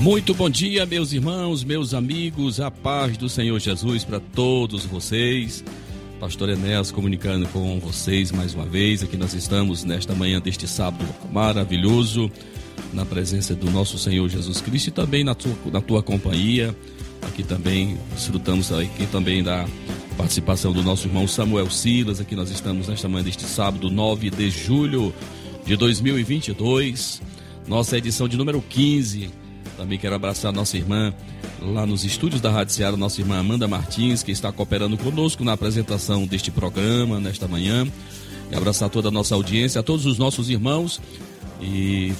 Muito bom dia, meus irmãos, meus amigos, a paz do Senhor Jesus para todos vocês. Pastor Enéas comunicando com vocês mais uma vez. Aqui nós estamos nesta manhã deste sábado maravilhoso, na presença do nosso Senhor Jesus Cristo e também na tua, na tua companhia. Aqui também desfrutamos aqui também da participação do nosso irmão Samuel Silas. Aqui nós estamos nesta manhã deste sábado, 9 de julho de 2022. Nossa edição de número 15 também quero abraçar nossa irmã lá nos estúdios da Rádio Ceará, nossa irmã Amanda Martins, que está cooperando conosco na apresentação deste programa nesta manhã. E abraçar toda a nossa audiência, a todos os nossos irmãos e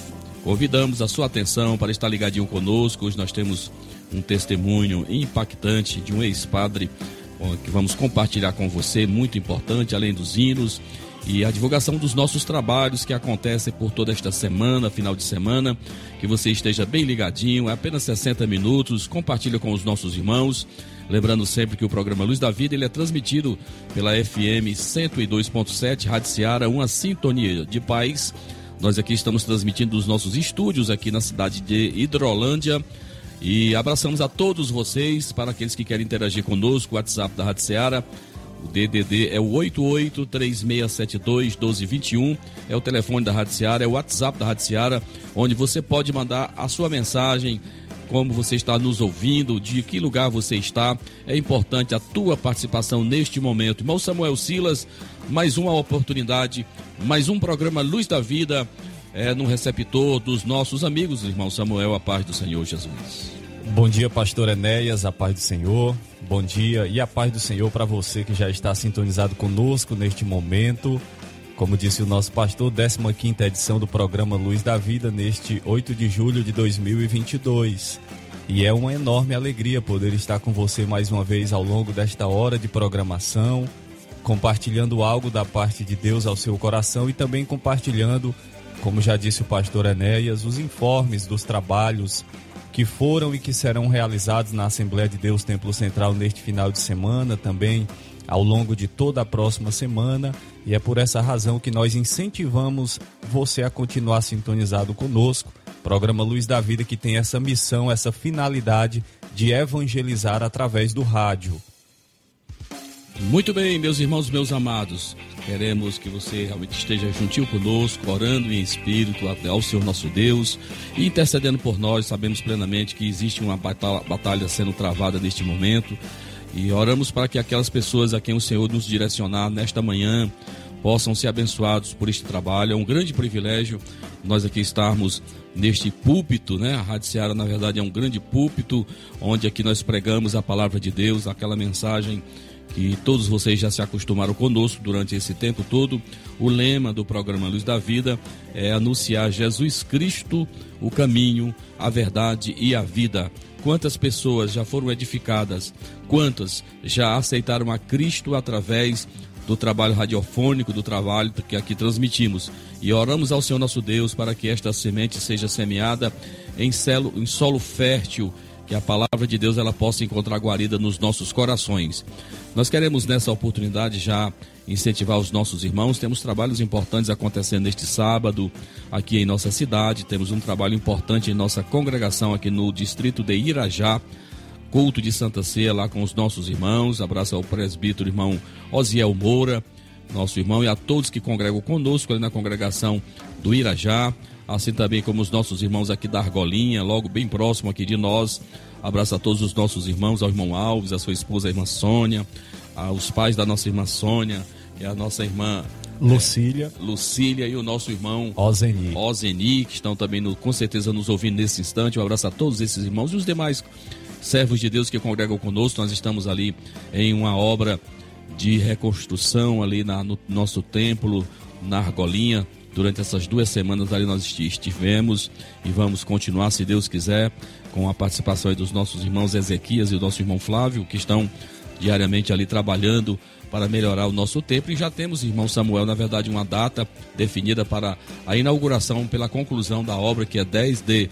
convidamos a sua atenção para estar ligadinho conosco. Hoje nós temos um testemunho impactante de um ex-padre que vamos compartilhar com você, muito importante, além dos hinos e a divulgação dos nossos trabalhos que acontecem por toda esta semana, final de semana. Que você esteja bem ligadinho, é apenas 60 minutos. Compartilha com os nossos irmãos. Lembrando sempre que o programa Luz da Vida ele é transmitido pela FM 102.7 Rádio Seara, uma sintonia de paz. Nós aqui estamos transmitindo dos nossos estúdios aqui na cidade de Hidrolândia. E abraçamos a todos vocês, para aqueles que querem interagir conosco, WhatsApp da Rádio Seara o DDD é o 8836721221, é o telefone da Rádio Seara, é o WhatsApp da Rádio Seara, onde você pode mandar a sua mensagem, como você está nos ouvindo, de que lugar você está. É importante a tua participação neste momento. Irmão Samuel Silas, mais uma oportunidade, mais um programa Luz da Vida, é, no receptor dos nossos amigos, irmão Samuel, a paz do Senhor Jesus. Bom dia, pastor Enéas, a paz do Senhor. Bom dia e a paz do Senhor para você que já está sintonizado conosco neste momento. Como disse o nosso pastor, 15ª edição do programa Luz da Vida neste 8 de julho de 2022. E é uma enorme alegria poder estar com você mais uma vez ao longo desta hora de programação, compartilhando algo da parte de Deus ao seu coração e também compartilhando, como já disse o pastor Enéas, os informes dos trabalhos que foram e que serão realizados na Assembleia de Deus Templo Central neste final de semana, também ao longo de toda a próxima semana. E é por essa razão que nós incentivamos você a continuar sintonizado conosco. Programa Luz da Vida que tem essa missão, essa finalidade de evangelizar através do rádio. Muito bem, meus irmãos, meus amados. Queremos que você realmente esteja juntinho conosco, orando em espírito ao Senhor nosso Deus e intercedendo por nós. Sabemos plenamente que existe uma batalha sendo travada neste momento e oramos para que aquelas pessoas a quem o Senhor nos direcionar nesta manhã possam ser abençoados por este trabalho. É um grande privilégio nós aqui estarmos neste púlpito, né? A Rádio Seara, na verdade, é um grande púlpito onde aqui nós pregamos a palavra de Deus, aquela mensagem que todos vocês já se acostumaram conosco durante esse tempo todo. O lema do programa Luz da Vida é anunciar Jesus Cristo, o caminho, a verdade e a vida. Quantas pessoas já foram edificadas? Quantas já aceitaram a Cristo através do trabalho radiofônico, do trabalho que aqui transmitimos? E oramos ao Senhor nosso Deus para que esta semente seja semeada em solo, em solo fértil que a palavra de Deus ela possa encontrar guarida nos nossos corações. Nós queremos nessa oportunidade já incentivar os nossos irmãos. Temos trabalhos importantes acontecendo neste sábado aqui em nossa cidade. Temos um trabalho importante em nossa congregação aqui no distrito de Irajá. Culto de Santa Ceia lá com os nossos irmãos. Abraço ao presbítero irmão Osiel Moura, nosso irmão, e a todos que congregam conosco ali na congregação do Irajá assim também como os nossos irmãos aqui da Argolinha, logo bem próximo aqui de nós. Abraço a todos os nossos irmãos, ao irmão Alves, a sua esposa, a irmã Sônia, aos pais da nossa irmã Sônia e a nossa irmã Lucília. É, Lucília e o nosso irmão Ozeni. Ozeni, que estão também no, com certeza nos ouvindo nesse instante. Um abraço a todos esses irmãos e os demais servos de Deus que congregam conosco. Nós estamos ali em uma obra de reconstrução ali na, no nosso templo, na Argolinha. Durante essas duas semanas ali nós estivemos e vamos continuar, se Deus quiser, com a participação dos nossos irmãos Ezequias e o nosso irmão Flávio, que estão diariamente ali trabalhando para melhorar o nosso tempo. E já temos, irmão Samuel, na verdade, uma data definida para a inauguração, pela conclusão da obra, que é 10 de,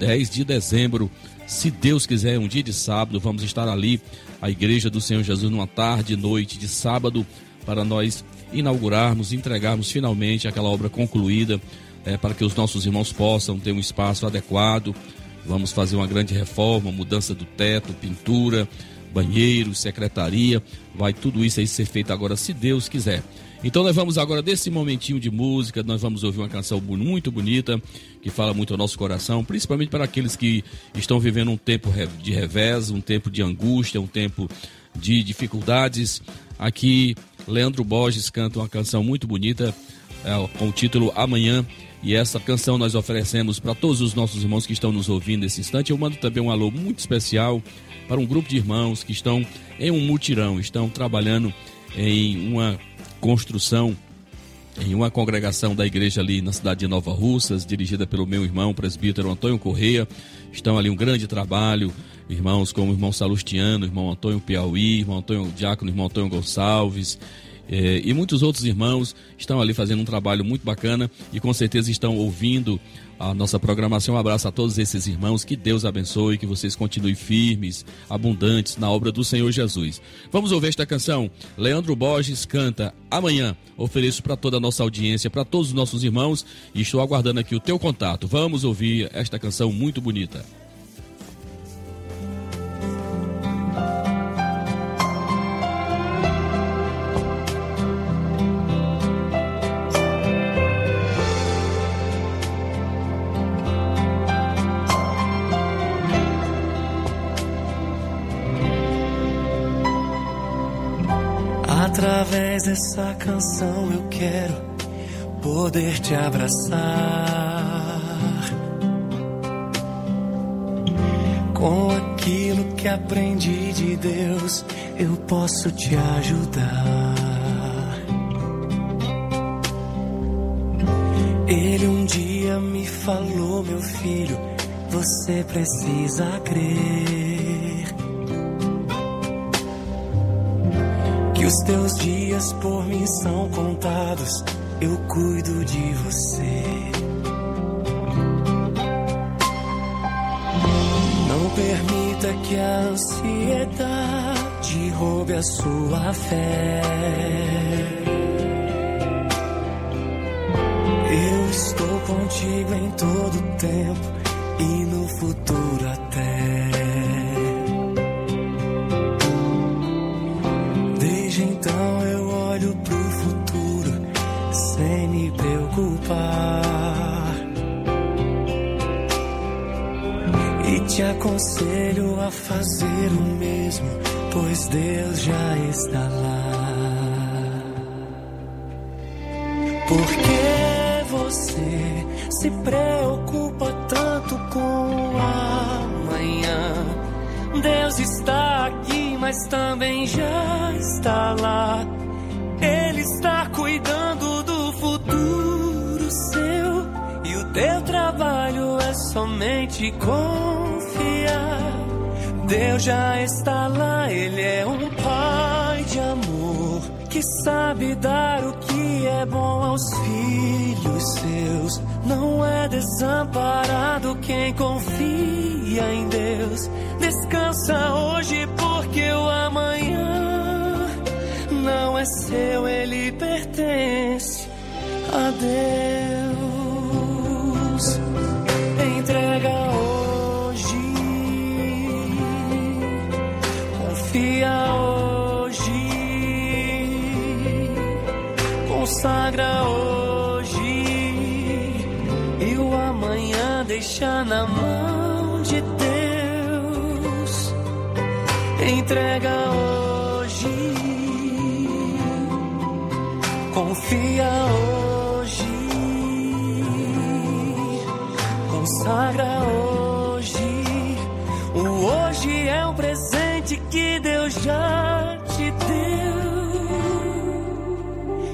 10 de dezembro. Se Deus quiser, um dia de sábado, vamos estar ali, a Igreja do Senhor Jesus, numa tarde noite de sábado, para nós inaugurarmos, entregarmos finalmente aquela obra concluída, é, para que os nossos irmãos possam ter um espaço adequado. Vamos fazer uma grande reforma, mudança do teto, pintura, banheiro, secretaria, vai tudo isso aí ser feito agora, se Deus quiser. Então nós vamos agora desse momentinho de música, nós vamos ouvir uma canção muito bonita, que fala muito ao nosso coração, principalmente para aqueles que estão vivendo um tempo de revés, um tempo de angústia, um tempo de dificuldades. Aqui, Leandro Borges canta uma canção muito bonita, é, com o título Amanhã. E essa canção nós oferecemos para todos os nossos irmãos que estão nos ouvindo nesse instante. Eu mando também um alô muito especial para um grupo de irmãos que estão em um mutirão, estão trabalhando em uma construção em uma congregação da igreja ali na cidade de Nova Russas, dirigida pelo meu irmão, presbítero Antônio Correia. Estão ali um grande trabalho, irmãos como o irmão Salustiano, irmão Antônio Piauí, irmão Antônio Diácono, irmão Antônio Gonçalves, eh, e muitos outros irmãos estão ali fazendo um trabalho muito bacana e com certeza estão ouvindo a nossa programação. Um abraço a todos esses irmãos. Que Deus abençoe, que vocês continuem firmes, abundantes na obra do Senhor Jesus. Vamos ouvir esta canção. Leandro Borges canta Amanhã. Ofereço para toda a nossa audiência, para todos os nossos irmãos e estou aguardando aqui o teu contato. Vamos ouvir esta canção muito bonita. Através dessa canção eu quero poder te abraçar. Com aquilo que aprendi de Deus, eu posso te ajudar. Ele um dia me falou, meu filho, você precisa crer. Os teus dias por mim são contados, eu cuido de você. Não permita que a ansiedade roube a sua fé. Eu estou contigo em todo tempo e no futuro E te aconselho a fazer o mesmo, pois Deus já está lá. Por que você se preocupa tanto com amanhã? Deus está aqui, mas também já somente confiar. Deus já está lá, Ele é um pai de amor que sabe dar o que é bom aos filhos seus. Não é desamparado quem confia em Deus. Descansa hoje, porque o amanhã não é seu, ele pertence a Deus. Deixa na mão de Deus. Entrega hoje, confia hoje, consagra hoje. O hoje é um presente que Deus já te deu.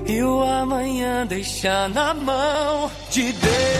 e o amanhã deixa na mão de Deus.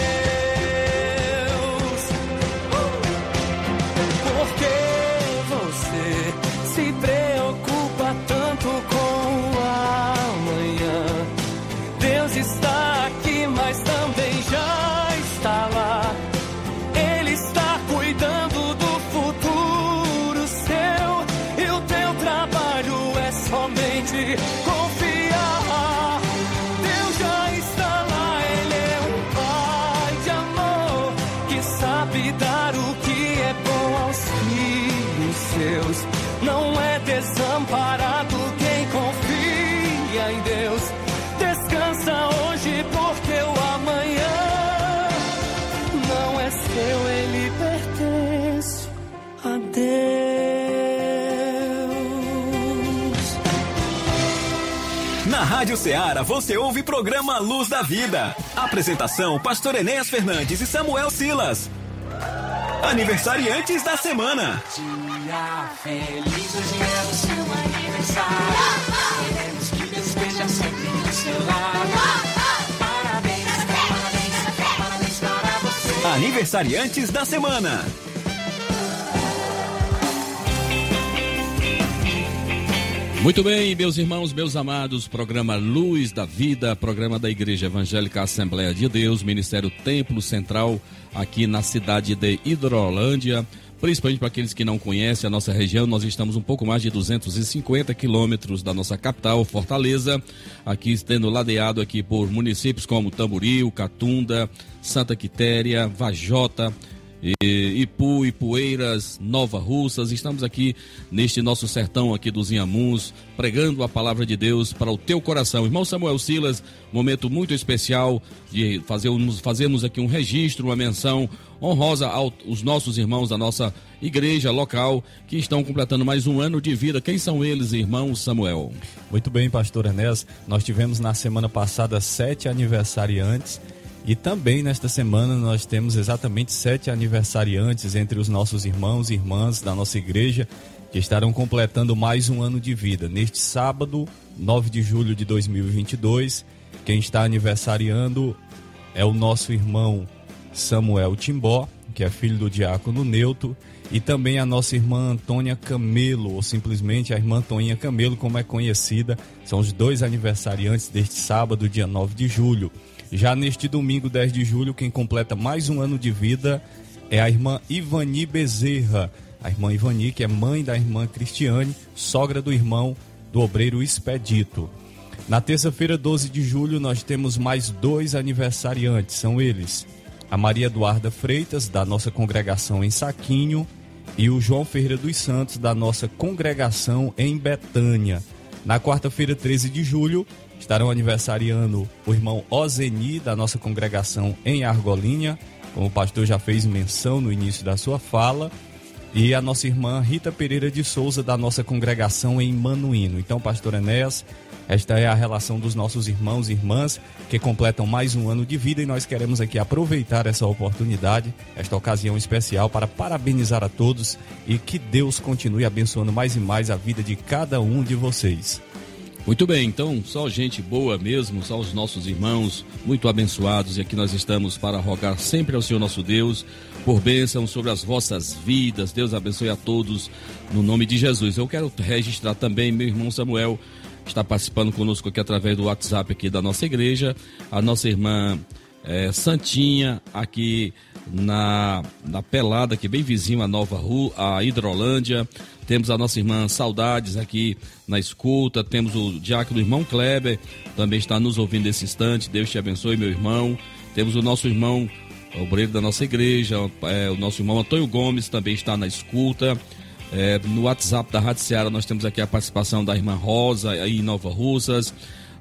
Rádio Ceará você ouve o programa Luz da Vida. Apresentação: Pastor Enéas Fernandes e Samuel Silas. Aniversariantes da semana. Dia feliz, hoje é o seu aniversário. Queremos que Deus esteja sempre do seu lado. Parabéns, parabéns, parabéns para você. Aniversariantes da semana. Muito bem, meus irmãos, meus amados, programa Luz da Vida, programa da Igreja Evangélica Assembleia de Deus, Ministério Templo Central, aqui na cidade de Hidrolândia. Principalmente para aqueles que não conhecem a nossa região, nós estamos um pouco mais de 250 quilômetros da nossa capital, Fortaleza, aqui tendo ladeado aqui por municípios como Tamboril, Catunda, Santa Quitéria, Vajota, Ipu, Ipueiras, Nova Russas. Estamos aqui neste nosso sertão aqui dos Inhamuns, pregando a palavra de Deus para o teu coração. Irmão Samuel Silas, momento muito especial de fazermos, fazermos aqui um registro, uma menção honrosa aos nossos irmãos da nossa igreja local que estão completando mais um ano de vida. Quem são eles, irmão Samuel? Muito bem, pastor Enéas. Nós tivemos na semana passada sete aniversariantes e também nesta semana nós temos exatamente sete aniversariantes entre os nossos irmãos e irmãs da nossa igreja que estarão completando mais um ano de vida. Neste sábado, 9 de julho de 2022, quem está aniversariando é o nosso irmão Samuel Timbó, que é filho do diácono Neuto, e também a nossa irmã Antônia Camelo, ou simplesmente a irmã Toninha Camelo, como é conhecida. São os dois aniversariantes deste sábado, dia 9 de julho. Já neste domingo, 10 de julho, quem completa mais um ano de vida é a irmã Ivani Bezerra. A irmã Ivani, que é mãe da irmã Cristiane, sogra do irmão do obreiro Expedito. Na terça-feira, 12 de julho, nós temos mais dois aniversariantes. São eles a Maria Eduarda Freitas, da nossa congregação em Saquinho, e o João Ferreira dos Santos, da nossa congregação em Betânia. Na quarta-feira, 13 de julho, estarão aniversariando o irmão Ozeni, da nossa congregação em Argolinha, como o pastor já fez menção no início da sua fala, e a nossa irmã Rita Pereira de Souza, da nossa congregação em Manuíno. Então, pastor Enéas, esta é a relação dos nossos irmãos e irmãs que completam mais um ano de vida e nós queremos aqui aproveitar essa oportunidade, esta ocasião especial para parabenizar a todos e que Deus continue abençoando mais e mais a vida de cada um de vocês. Muito bem, então só gente boa mesmo, só os nossos irmãos muito abençoados e aqui nós estamos para rogar sempre ao Senhor nosso Deus por bênção sobre as vossas vidas. Deus abençoe a todos no nome de Jesus. Eu quero registrar também meu irmão Samuel está participando conosco aqui através do WhatsApp aqui da nossa igreja, a nossa irmã eh, Santinha aqui na, na Pelada, aqui bem vizinho a Nova Rua, a Hidrolândia. Temos a nossa irmã Saudades aqui na escuta. Temos o diácono irmão Kleber, também está nos ouvindo nesse instante. Deus te abençoe, meu irmão. Temos o nosso irmão, obreiro da nossa igreja, é, o nosso irmão Antônio Gomes também está na escuta. É, no WhatsApp da Rádio Seara nós temos aqui a participação da irmã Rosa aí em Nova Russas.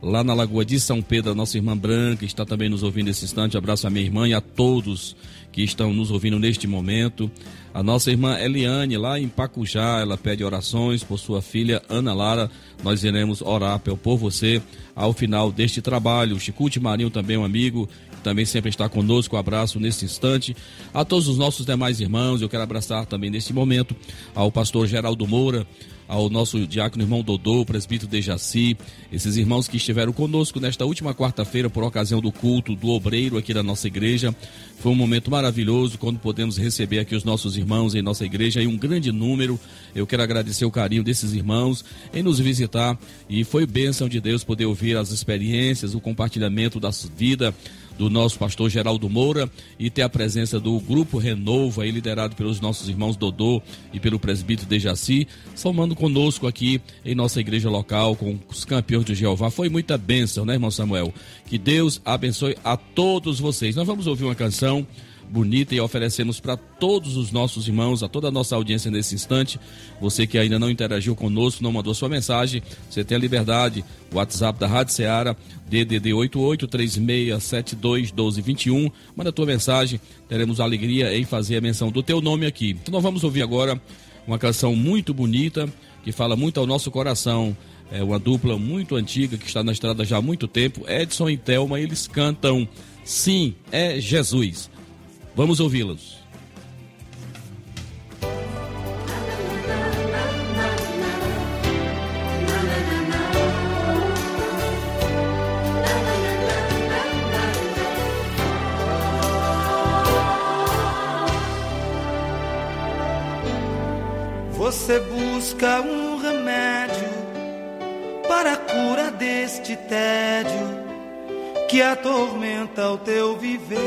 Lá na Lagoa de São Pedro, a nossa irmã Branca está também nos ouvindo nesse instante. Abraço a minha irmã e a todos que estão nos ouvindo neste momento. A nossa irmã Eliane, lá em Pacujá, ela pede orações por sua filha Ana Lara. Nós iremos orar por você ao final deste trabalho. O Chicute Marinho também um amigo, também sempre está conosco. Um abraço nesse instante. A todos os nossos demais irmãos, eu quero abraçar também neste momento ao pastor Geraldo Moura, ao nosso diácono irmão Dodô, presbítero Dejaci, esses irmãos que estiveram conosco nesta última quarta-feira por ocasião do culto do obreiro aqui da nossa igreja. Foi um momento maravilhoso quando podemos receber aqui os nossos irmãos em nossa igreja e um grande número. Eu quero agradecer o carinho desses irmãos em nos visitar e foi bênção de Deus poder ouvir as experiências, o compartilhamento da vida do nosso pastor Geraldo Moura e ter a presença do grupo Renovo, aí liderado pelos nossos irmãos Dodô e pelo presbítero Dejaci, somando conosco aqui em nossa igreja local com os campeões de Jeová. Foi muita bênção, né, irmão Samuel? Que Deus abençoe a todos vocês. Nós vamos ouvir uma canção bonita e oferecemos para todos os nossos irmãos, a toda a nossa audiência nesse instante. Você que ainda não interagiu conosco, não mandou sua mensagem, você tem a liberdade. WhatsApp da Rádio Ceará, DDD 8836721221. Manda a tua mensagem, teremos alegria em fazer a menção do teu nome aqui. Então nós vamos ouvir agora uma canção muito bonita, que fala muito ao nosso coração. É uma dupla muito antiga que está na estrada já há muito tempo. Edson e Thelma, eles cantam Sim, é Jesus. Vamos ouvi-los. Você busca um remédio para a cura deste tédio que atormenta o teu viver.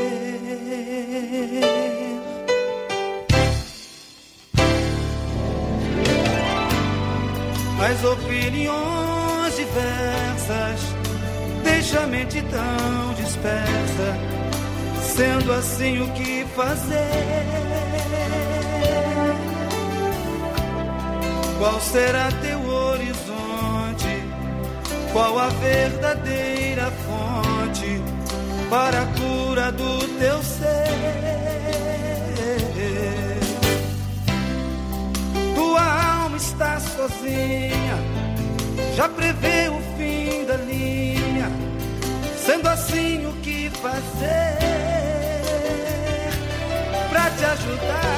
As opiniões diversas deixa a mente tão dispersa. Sendo assim, o que fazer? Qual será teu horizonte? Qual a verdadeira fonte para a cura do teu ser? Tua alma está sozinha, já prevê o fim da linha. Sendo assim, o que fazer para te ajudar?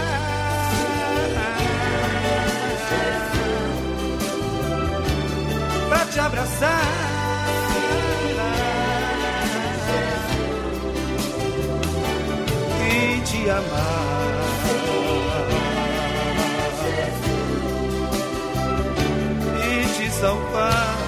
Pra te abraçar te amar. E te salvar.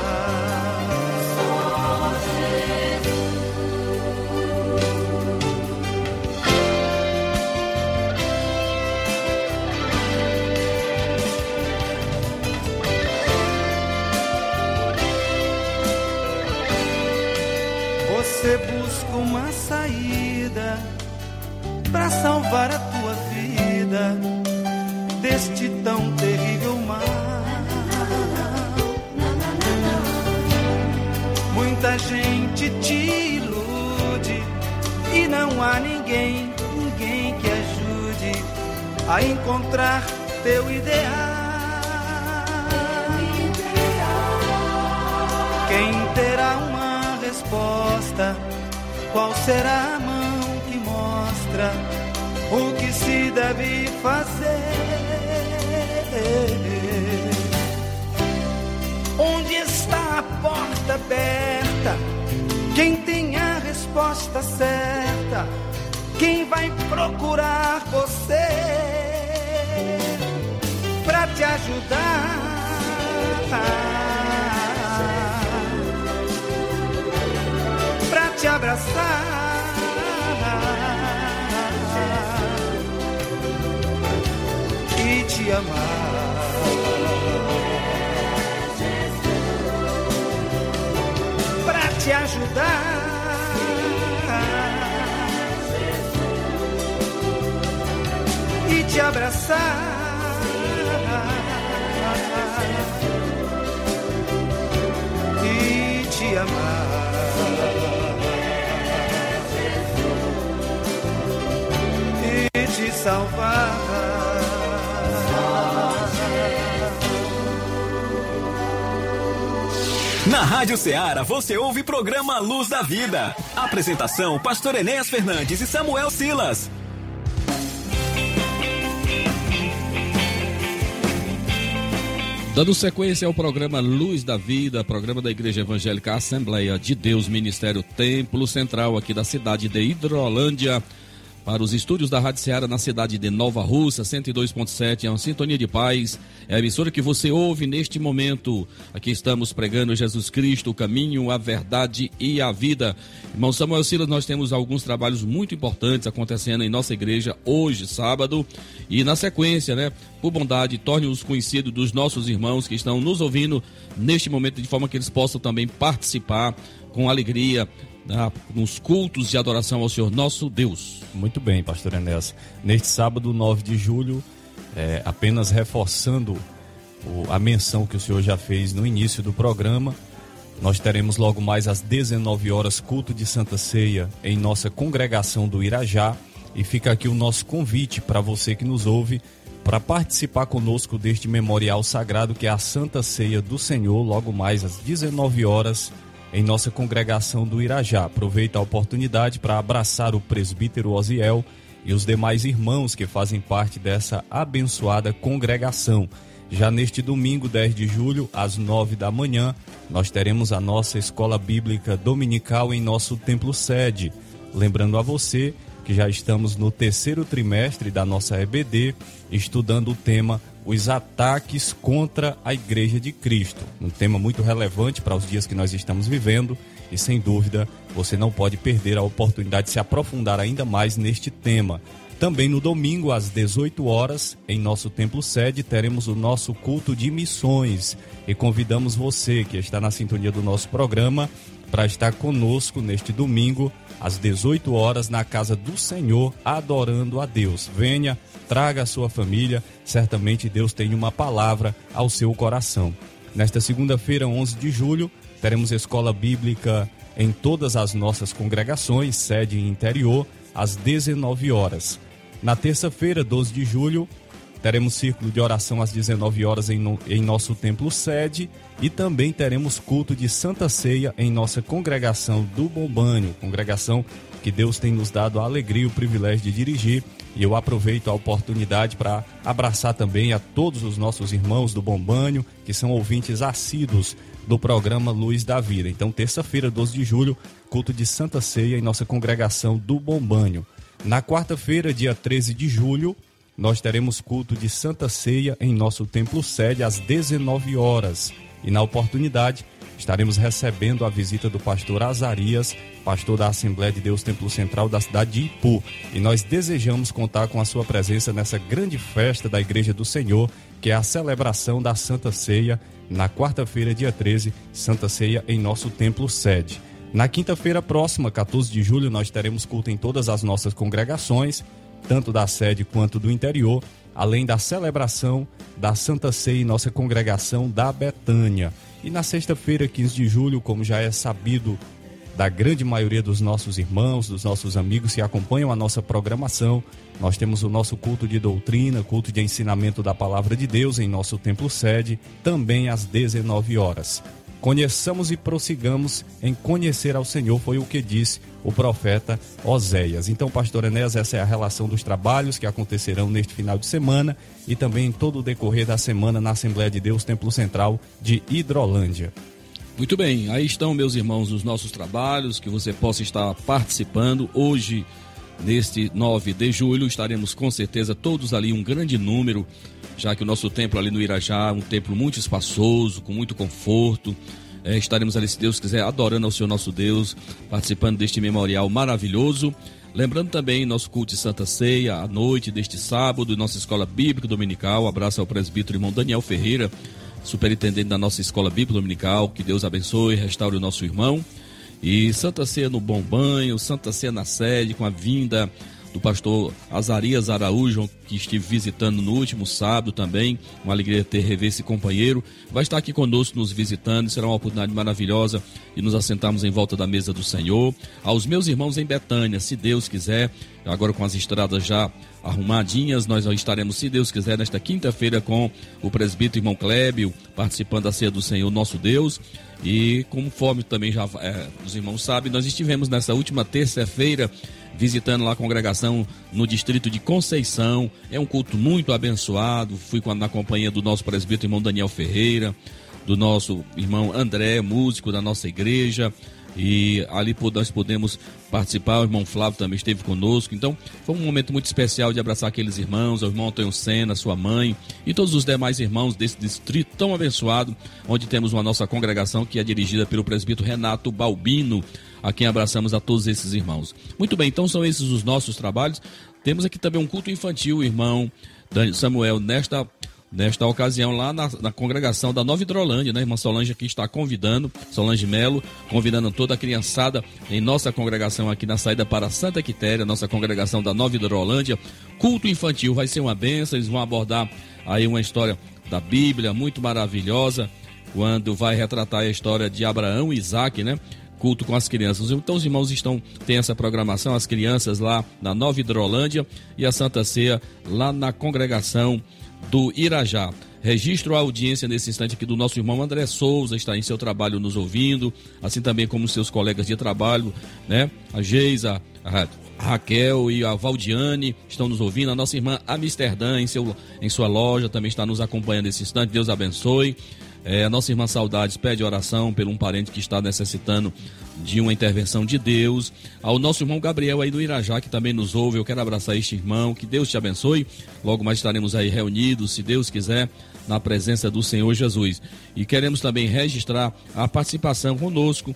Não há ninguém, ninguém que ajude a encontrar teu ideal. Quem terá uma resposta? Qual será a mão que mostra o que se deve fazer? Onde está a porta aberta? Quem tem a resposta certa? Quem vai procurar você para te ajudar? Pra te abraçar e te amar. Pra te ajudar. Te abraçar. E te amar. E te salvar. Na Rádio Ceará você ouve programa Luz da Vida. Apresentação: Pastor Enéas Fernandes e Samuel Silas. Dando sequência ao programa Luz da Vida, programa da Igreja Evangélica Assembleia de Deus, Ministério Templo Central, aqui da cidade de Hidrolândia, para os estúdios da Rádio Ceará na cidade de Nova Russa, 102.7, é uma sintonia de paz. É a emissora que você ouve neste momento. Aqui estamos pregando Jesus Cristo, o caminho, a verdade e a vida. Irmão Samuel Silas, nós temos alguns trabalhos muito importantes acontecendo em nossa igreja hoje, sábado, e na sequência, né? Por bondade, torne-os conhecidos dos nossos irmãos que estão nos ouvindo neste momento, de forma que eles possam também participar com alegria né, nos cultos de adoração ao Senhor nosso Deus. Muito bem, pastor Enéas. Neste sábado, 9 de julho, é, apenas reforçando o, a menção que o senhor já fez no início do programa, nós teremos logo mais às 19 horas culto de Santa Ceia em nossa congregação do Irajá. E fica aqui o nosso convite para você que nos ouve para participar conosco deste memorial sagrado que é a Santa Ceia do Senhor, logo mais às 19 horas em nossa congregação do Irajá. Aproveita a oportunidade para abraçar o presbítero Osiel e os demais irmãos que fazem parte dessa abençoada congregação. Já neste domingo, 10 de julho, às 9 da manhã, nós teremos a nossa escola bíblica dominical em nosso templo sede. Lembrando a você que já estamos no terceiro trimestre da nossa EBD, estudando o tema Os ataques contra a Igreja de Cristo. Um tema muito relevante para os dias que nós estamos vivendo e, sem dúvida, você não pode perder a oportunidade de se aprofundar ainda mais neste tema. Também no domingo, às 18 horas, em nosso templo sede, teremos o nosso culto de missões e convidamos você que está na sintonia do nosso programa para estar conosco neste domingo, às 18 horas, na casa do Senhor, adorando a Deus. Venha, traga a sua família, certamente Deus tem uma palavra ao seu coração. Nesta segunda-feira, 11 de julho, teremos escola bíblica em todas as nossas congregações, sede e interior, às 19 horas. Na terça-feira, 12 de julho, teremos círculo de oração às 19 horas em, no, em nosso templo sede e também teremos culto de Santa Ceia em nossa congregação do Bombânio, congregação que Deus tem nos dado a alegria e o privilégio de dirigir. E eu aproveito a oportunidade para abraçar também a todos os nossos irmãos do Bombânio, que são ouvintes assíduos do programa Luz da Vida. Então, terça-feira, 12 de julho, culto de Santa Ceia em nossa congregação do Bombânio. Na quarta-feira, dia 13 de julho, nós teremos culto de Santa Ceia em nosso templo sede às 19 horas. E na oportunidade, estaremos recebendo a visita do pastor Azarias, pastor da Assembleia de Deus Templo Central da cidade de Ipu. E nós desejamos contar com a sua presença nessa grande festa da Igreja do Senhor, que é a celebração da Santa Ceia, na quarta-feira, dia 13, Santa Ceia em nosso templo sede. Na quinta-feira próxima, 14 de julho, nós teremos culto em todas as nossas congregações, tanto da sede quanto do interior, além da celebração da Santa Ceia em nossa congregação da Betânia. E na sexta-feira, 15 de julho, como já é sabido da grande maioria dos nossos irmãos, dos nossos amigos que acompanham a nossa programação, nós temos o nosso culto de doutrina, culto de ensinamento da palavra de Deus em nosso templo sede, também às 19 horas. Conheçamos e prossigamos em conhecer ao Senhor, foi o que disse o profeta Oséias. Então, pastor Enéas, essa é a relação dos trabalhos que acontecerão neste final de semana e também em todo o decorrer da semana na Assembleia de Deus Templo Central de Hidrolândia. Muito bem, aí estão, meus irmãos, os nossos trabalhos, que você possa estar participando. Hoje, neste 9 de julho, estaremos com certeza todos ali, um grande número, já que o nosso templo ali no Irajá é um templo muito espaçoso, com muito conforto. É, estaremos ali, se Deus quiser, adorando ao Senhor nosso Deus, participando deste memorial maravilhoso. Lembrando também nosso culto de Santa Ceia, à noite deste sábado, nossa escola bíblica dominical. Um abraço ao presbítero irmão Daniel Ferreira, superintendente da nossa escola bíblica dominical. Que Deus abençoe e restaure o nosso irmão. E Santa Ceia no Bom Banho, Santa Ceia na sede, com a vinda do pastor Azarias Araújo, que estive visitando no último sábado também. Uma alegria ter rever esse companheiro. Vai estar aqui conosco nos visitando. Será uma oportunidade maravilhosa de nos assentarmos em volta da mesa do Senhor. Aos meus irmãos em Betânia, se Deus quiser, agora com as estradas já arrumadinhas, nós estaremos, se Deus quiser, nesta quinta-feira com o presbítero irmão Clébio, participando da ceia do Senhor nosso Deus. E conforme também já é, os irmãos sabem, nós estivemos nessa última terça-feira visitando lá a congregação no distrito de Conceição. É um culto muito abençoado. Fui na companhia do nosso presbítero irmão Daniel Ferreira, do nosso irmão André, músico da nossa igreja e ali nós podemos participar. O irmão Flávio também esteve conosco. Então, foi um momento muito especial de abraçar aqueles irmãos, o irmão Antônio Sena, sua mãe e todos os demais irmãos desse distrito tão abençoado, onde temos uma nossa congregação que é dirigida pelo presbítero Renato Balbino, a quem abraçamos a todos esses irmãos. Muito bem, então são esses os nossos trabalhos. Temos aqui também um culto infantil, irmão Samuel, nesta nesta ocasião lá na, na, congregação da Nova Hidrolândia, né? Irmã Solange aqui está convidando, Solange Melo, convidando toda a criançada em nossa congregação aqui na saída para Santa Quitéria, nossa congregação da Nova Hidrolândia. Culto infantil vai ser uma benção, eles vão abordar aí uma história da Bíblia muito maravilhosa, quando vai retratar a história de Abraão e Isaac, né? Culto com as crianças. Então os irmãos estão tem essa programação, as crianças lá na Nova Hidrolândia e a Santa Ceia lá na congregação do Irajá. Registro a audiência nesse instante aqui do nosso irmão André Souza, está em seu trabalho nos ouvindo, assim também como seus colegas de trabalho, né? A Geisa, a Raquel e a Valdiane estão nos ouvindo, a nossa irmã Amsterdã em, seu, em sua loja também está nos acompanhando nesse instante, Deus abençoe. É, a nossa irmã Saudades pede oração por um parente que está necessitando de uma intervenção de Deus. Ao nosso irmão Gabriel aí do Irajá, que também nos ouve, eu quero abraçar este irmão, que Deus te abençoe. Logo mais estaremos aí reunidos, se Deus quiser, na presença do Senhor Jesus. E queremos também registrar a participação conosco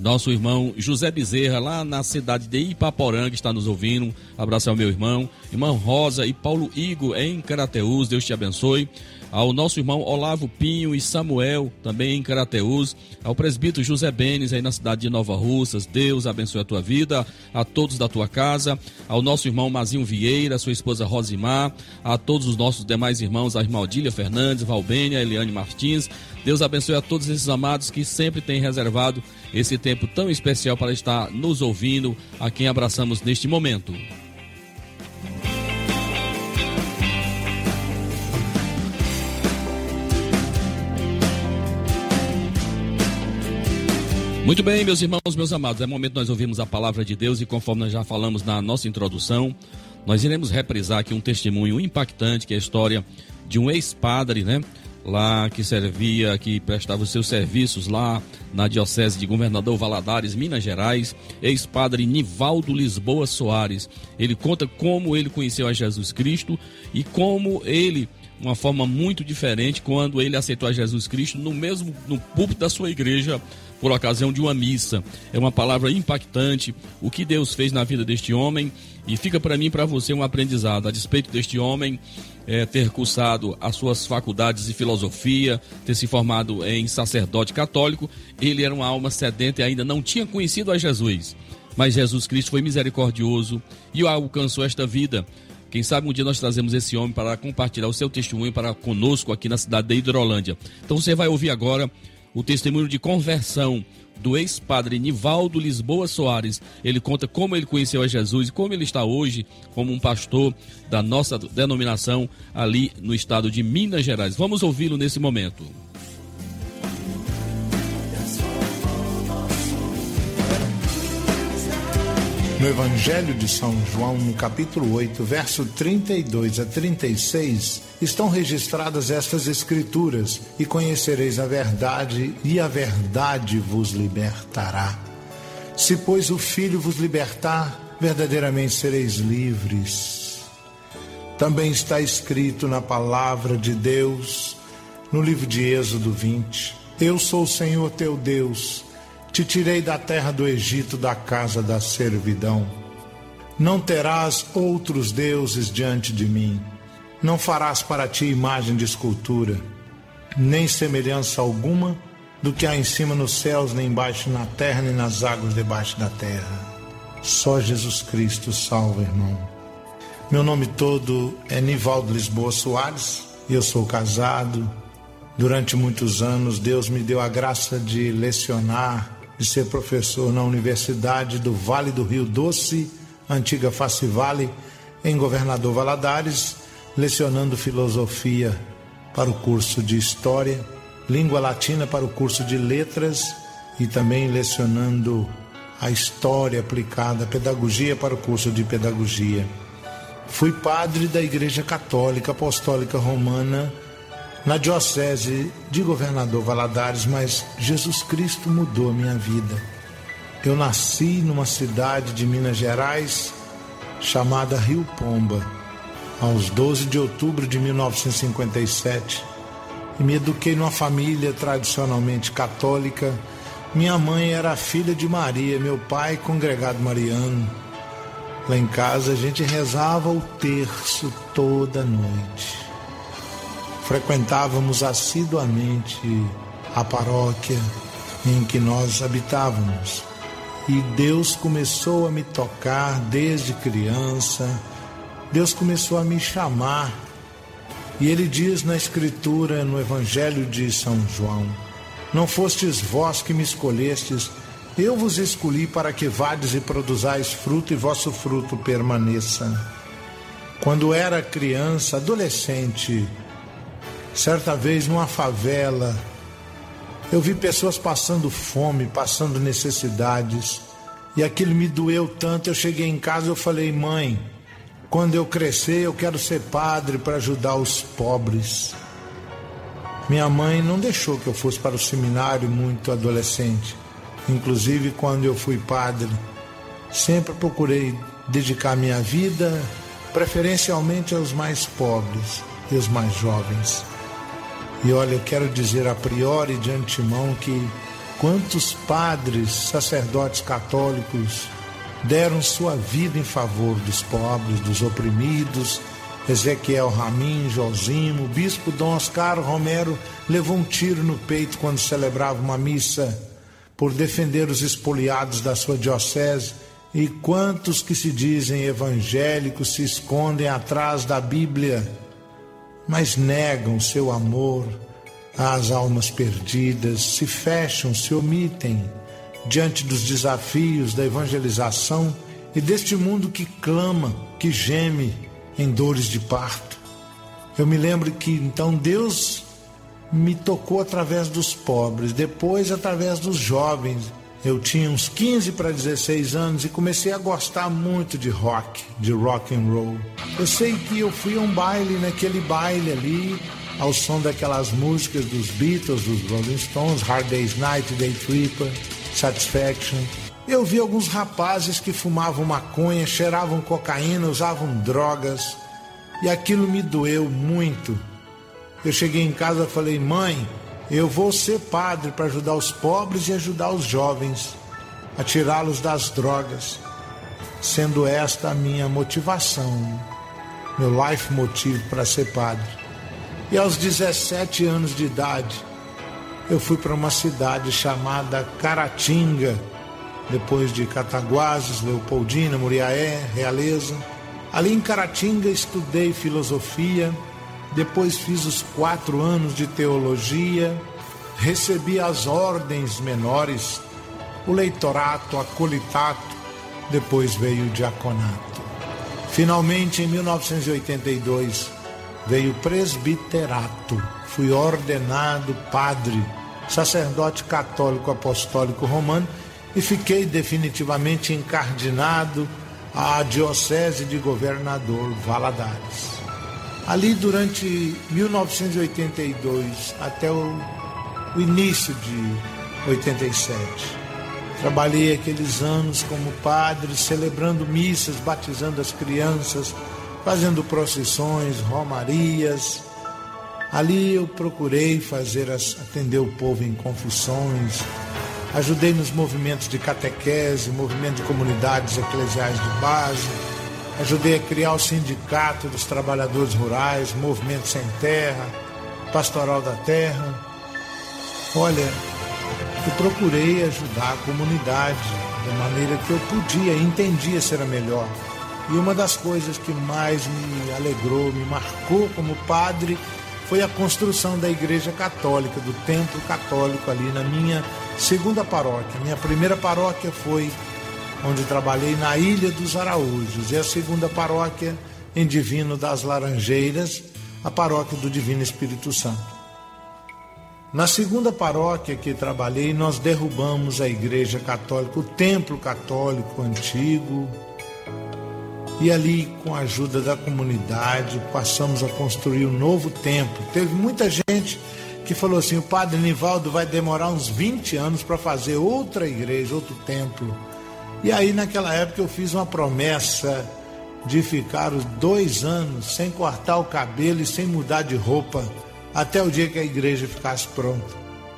nosso irmão José Bezerra, lá na cidade de Ipaporanga, está nos ouvindo. Abraço ao meu irmão, irmão Rosa e Paulo Igo em Carateus, Deus te abençoe ao nosso irmão Olavo Pinho e Samuel, também em Carateus, ao presbítero José Benes, aí na cidade de Nova Russas, Deus abençoe a tua vida, a todos da tua casa, ao nosso irmão Mazinho Vieira, sua esposa Rosimar, a todos os nossos demais irmãos, a irmã Odília Fernandes, Valbênia, Eliane Martins, Deus abençoe a todos esses amados que sempre têm reservado esse tempo tão especial para estar nos ouvindo, a quem abraçamos neste momento. Muito bem, meus irmãos, meus amados, é momento nós ouvimos a palavra de Deus e conforme nós já falamos na nossa introdução, nós iremos reprisar aqui um testemunho impactante, que é a história de um ex-padre, né? Lá que servia, que prestava os seus serviços lá na Diocese de Governador Valadares, Minas Gerais, ex-padre Nivaldo Lisboa Soares. Ele conta como ele conheceu a Jesus Cristo e como ele uma forma muito diferente quando ele aceitou a Jesus Cristo no mesmo no púlpito da sua igreja por ocasião de uma missa. É uma palavra impactante, o que Deus fez na vida deste homem e fica para mim e para você um aprendizado a despeito deste homem é, ter cursado as suas faculdades de filosofia, ter se formado em sacerdote católico, ele era uma alma sedenta e ainda não tinha conhecido a Jesus. Mas Jesus Cristo foi misericordioso e alcançou esta vida. Quem sabe um dia nós trazemos esse homem para compartilhar o seu testemunho para conosco aqui na cidade de Hidrolândia. Então você vai ouvir agora o testemunho de conversão do ex-padre Nivaldo Lisboa Soares. Ele conta como ele conheceu a Jesus e como ele está hoje como um pastor da nossa denominação ali no estado de Minas Gerais. Vamos ouvi-lo nesse momento. No Evangelho de São João, no capítulo 8, verso 32 a 36, estão registradas estas escrituras: E conhecereis a verdade, e a verdade vos libertará. Se, pois, o Filho vos libertar, verdadeiramente sereis livres. Também está escrito na palavra de Deus, no livro de Êxodo 20: Eu sou o Senhor teu Deus te tirei da terra do Egito, da casa da servidão. Não terás outros deuses diante de mim. Não farás para ti imagem de escultura, nem semelhança alguma do que há em cima nos céus, nem embaixo na terra, nem nas águas debaixo da terra. Só Jesus Cristo salva, irmão. Meu nome todo é Nivaldo Lisboa Soares, eu sou casado. Durante muitos anos, Deus me deu a graça de lecionar de ser professor na Universidade do Vale do Rio Doce, antiga Face Vale, em Governador Valadares, lecionando filosofia para o curso de História, língua latina para o curso de Letras e também lecionando a história aplicada, pedagogia para o curso de pedagogia. Fui padre da Igreja Católica Apostólica Romana na Diocese de Governador Valadares, mas Jesus Cristo mudou a minha vida. Eu nasci numa cidade de Minas Gerais chamada Rio Pomba, aos 12 de outubro de 1957, e me eduquei numa família tradicionalmente católica. Minha mãe era filha de Maria, meu pai congregado mariano. Lá em casa a gente rezava o terço toda noite. Frequentávamos assiduamente a paróquia em que nós habitávamos. E Deus começou a me tocar desde criança, Deus começou a me chamar. E ele diz na Escritura, no Evangelho de São João: Não fostes vós que me escolhestes, eu vos escolhi para que vades e produzais fruto e vosso fruto permaneça. Quando era criança, adolescente, certa vez numa favela, eu vi pessoas passando fome, passando necessidades, e aquilo me doeu tanto. Eu cheguei em casa e eu falei, mãe, quando eu crescer eu quero ser padre para ajudar os pobres. Minha mãe não deixou que eu fosse para o seminário muito adolescente. Inclusive, quando eu fui padre, sempre procurei dedicar minha vida preferencialmente aos mais pobres e aos mais jovens. E olha, eu quero dizer a priori de antemão que quantos padres, sacerdotes católicos deram sua vida em favor dos pobres, dos oprimidos. Ezequiel Ramin, Josimo, o bispo Dom Oscar Romero levou um tiro no peito quando celebrava uma missa por defender os espoliados da sua diocese. E quantos que se dizem evangélicos se escondem atrás da Bíblia mas negam seu amor às almas perdidas, se fecham, se omitem diante dos desafios da evangelização e deste mundo que clama, que geme em dores de parto. Eu me lembro que então Deus me tocou através dos pobres, depois através dos jovens. Eu tinha uns 15 para 16 anos e comecei a gostar muito de rock, de rock and roll. Eu sei que eu fui a um baile, naquele baile ali, ao som daquelas músicas dos Beatles, dos Rolling Stones, Hard Day's Night, Day Tripper, Satisfaction. Eu vi alguns rapazes que fumavam maconha, cheiravam cocaína, usavam drogas, e aquilo me doeu muito. Eu cheguei em casa e falei: "Mãe, eu vou ser padre para ajudar os pobres e ajudar os jovens a tirá-los das drogas, sendo esta a minha motivação, meu life motivo para ser padre. E aos 17 anos de idade, eu fui para uma cidade chamada Caratinga, depois de Cataguases, Leopoldina, Muriaé, Realeza. Ali em Caratinga estudei filosofia depois fiz os quatro anos de teologia, recebi as ordens menores, o leitorato, acolitato, depois veio o diaconato. Finalmente, em 1982, veio o presbiterato. Fui ordenado padre, sacerdote católico apostólico romano e fiquei definitivamente encardinado à Diocese de Governador Valadares. Ali durante 1982 até o, o início de 87. Trabalhei aqueles anos como padre, celebrando missas, batizando as crianças, fazendo procissões, romarias. Ali eu procurei fazer atender o povo em confissões, ajudei nos movimentos de catequese, movimento de comunidades eclesiais de base, Ajudei a criar o Sindicato dos Trabalhadores Rurais, Movimento Sem Terra, Pastoral da Terra. Olha, eu procurei ajudar a comunidade da maneira que eu podia, entendia ser a melhor. E uma das coisas que mais me alegrou, me marcou como padre, foi a construção da Igreja Católica, do Templo Católico ali na minha segunda paróquia. Minha primeira paróquia foi onde trabalhei na Ilha dos Araújos, e a segunda paróquia em Divino das Laranjeiras, a paróquia do Divino Espírito Santo. Na segunda paróquia que trabalhei, nós derrubamos a igreja católica, o templo católico antigo. E ali, com a ajuda da comunidade, passamos a construir um novo templo. Teve muita gente que falou assim: o padre Nivaldo vai demorar uns 20 anos para fazer outra igreja, outro templo. E aí, naquela época, eu fiz uma promessa de ficar os dois anos sem cortar o cabelo e sem mudar de roupa até o dia que a igreja ficasse pronta.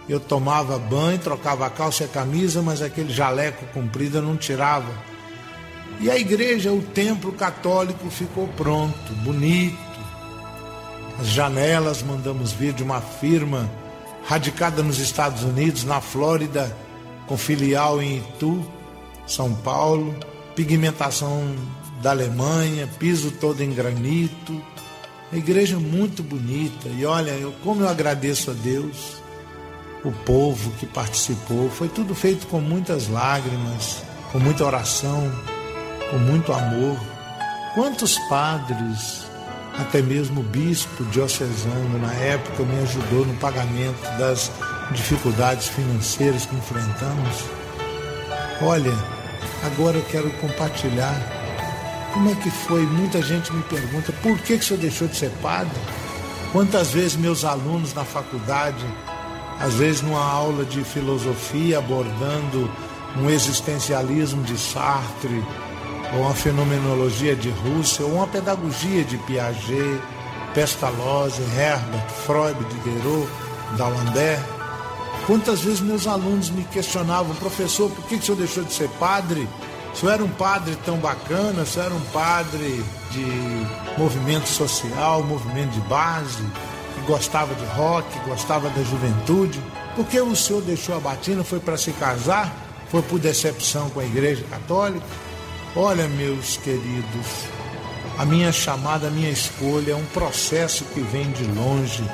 Eu tomava banho, trocava a calça e a camisa, mas aquele jaleco comprido eu não tirava. E a igreja, o templo católico ficou pronto, bonito. As janelas mandamos vir de uma firma radicada nos Estados Unidos, na Flórida, com filial em Itu, São Paulo, pigmentação da Alemanha, piso todo em granito, a igreja muito bonita. E olha, eu, como eu agradeço a Deus, o povo que participou. Foi tudo feito com muitas lágrimas, com muita oração, com muito amor. Quantos padres, até mesmo o bispo diocesano na época me ajudou no pagamento das dificuldades financeiras que enfrentamos. Olha, agora eu quero compartilhar como é que foi? Muita gente me pergunta por que, que o senhor deixou de ser padre? Quantas vezes meus alunos na faculdade, às vezes numa aula de filosofia abordando um existencialismo de Sartre, ou uma fenomenologia de Russell, ou uma pedagogia de Piaget, Pestalozzi, Herbert, Freud, Diderot, D'Alembert. Quantas vezes meus alunos me questionavam, professor, por que, que o senhor deixou de ser padre? Se eu era um padre tão bacana, se eu era um padre de movimento social, movimento de base, que gostava de rock, gostava da juventude, por que o senhor deixou a batina? Foi para se casar? Foi por decepção com a igreja católica? Olha, meus queridos, a minha chamada, a minha escolha é um processo que vem de longe,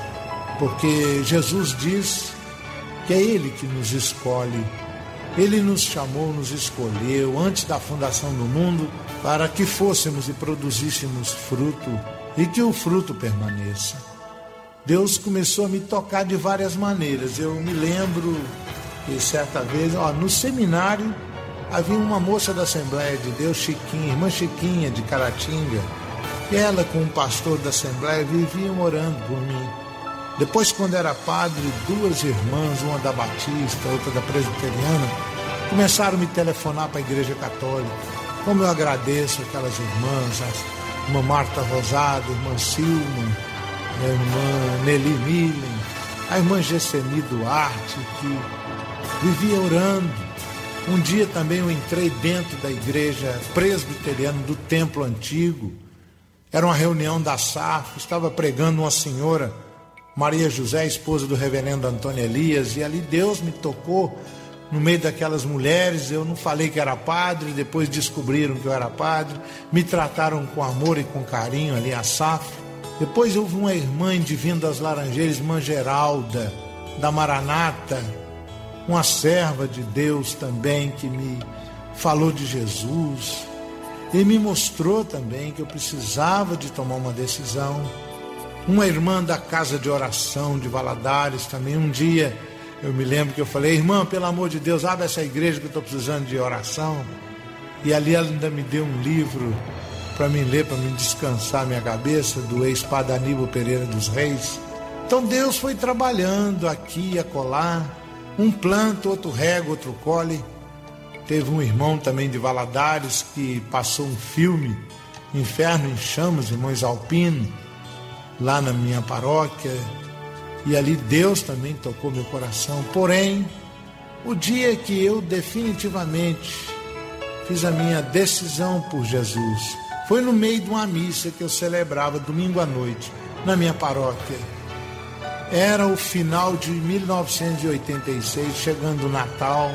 porque Jesus diz que é Ele que nos escolhe ele nos chamou, nos escolheu antes da fundação do mundo para que fôssemos e produzíssemos fruto e que o fruto permaneça. Deus começou a me tocar de várias maneiras. Eu me lembro que certa vez, ó, no seminário, havia uma moça da Assembleia de Deus, Chiquinha, irmã Chiquinha de Caratinga, e ela com um pastor da Assembleia viviam orando por mim. Depois, quando era padre, duas irmãs, uma da Batista, outra da Presbiteriana, começaram a me telefonar para a Igreja Católica. Como eu agradeço aquelas irmãs, a irmã Marta Rosado, a irmã Silma, a irmã Nelly Millen, a irmã Gesseni Duarte, que vivia orando. Um dia também eu entrei dentro da igreja presbiteriana do templo antigo. Era uma reunião da SAF, estava pregando uma senhora Maria José, esposa do reverendo Antônio Elias, e ali Deus me tocou no meio daquelas mulheres. Eu não falei que era padre, depois descobriram que eu era padre, me trataram com amor e com carinho ali a SAF. Depois houve uma irmã divina das Laranjeiras, irmã Geralda, da Maranata, uma serva de Deus também que me falou de Jesus e me mostrou também que eu precisava de tomar uma decisão uma irmã da casa de oração de Valadares também, um dia eu me lembro que eu falei, irmã, pelo amor de Deus, abre essa igreja que eu estou precisando de oração. E ali ela ainda me deu um livro para me ler, para me descansar minha cabeça, do ex-padre Aníbal Pereira dos Reis. Então Deus foi trabalhando aqui e acolá, um planta, outro rega, outro colhe. Teve um irmão também de Valadares que passou um filme, Inferno em Chamas, irmãos Alpino lá na minha paróquia, e ali Deus também tocou meu coração. Porém, o dia que eu definitivamente fiz a minha decisão por Jesus foi no meio de uma missa que eu celebrava domingo à noite na minha paróquia. Era o final de 1986, chegando o Natal.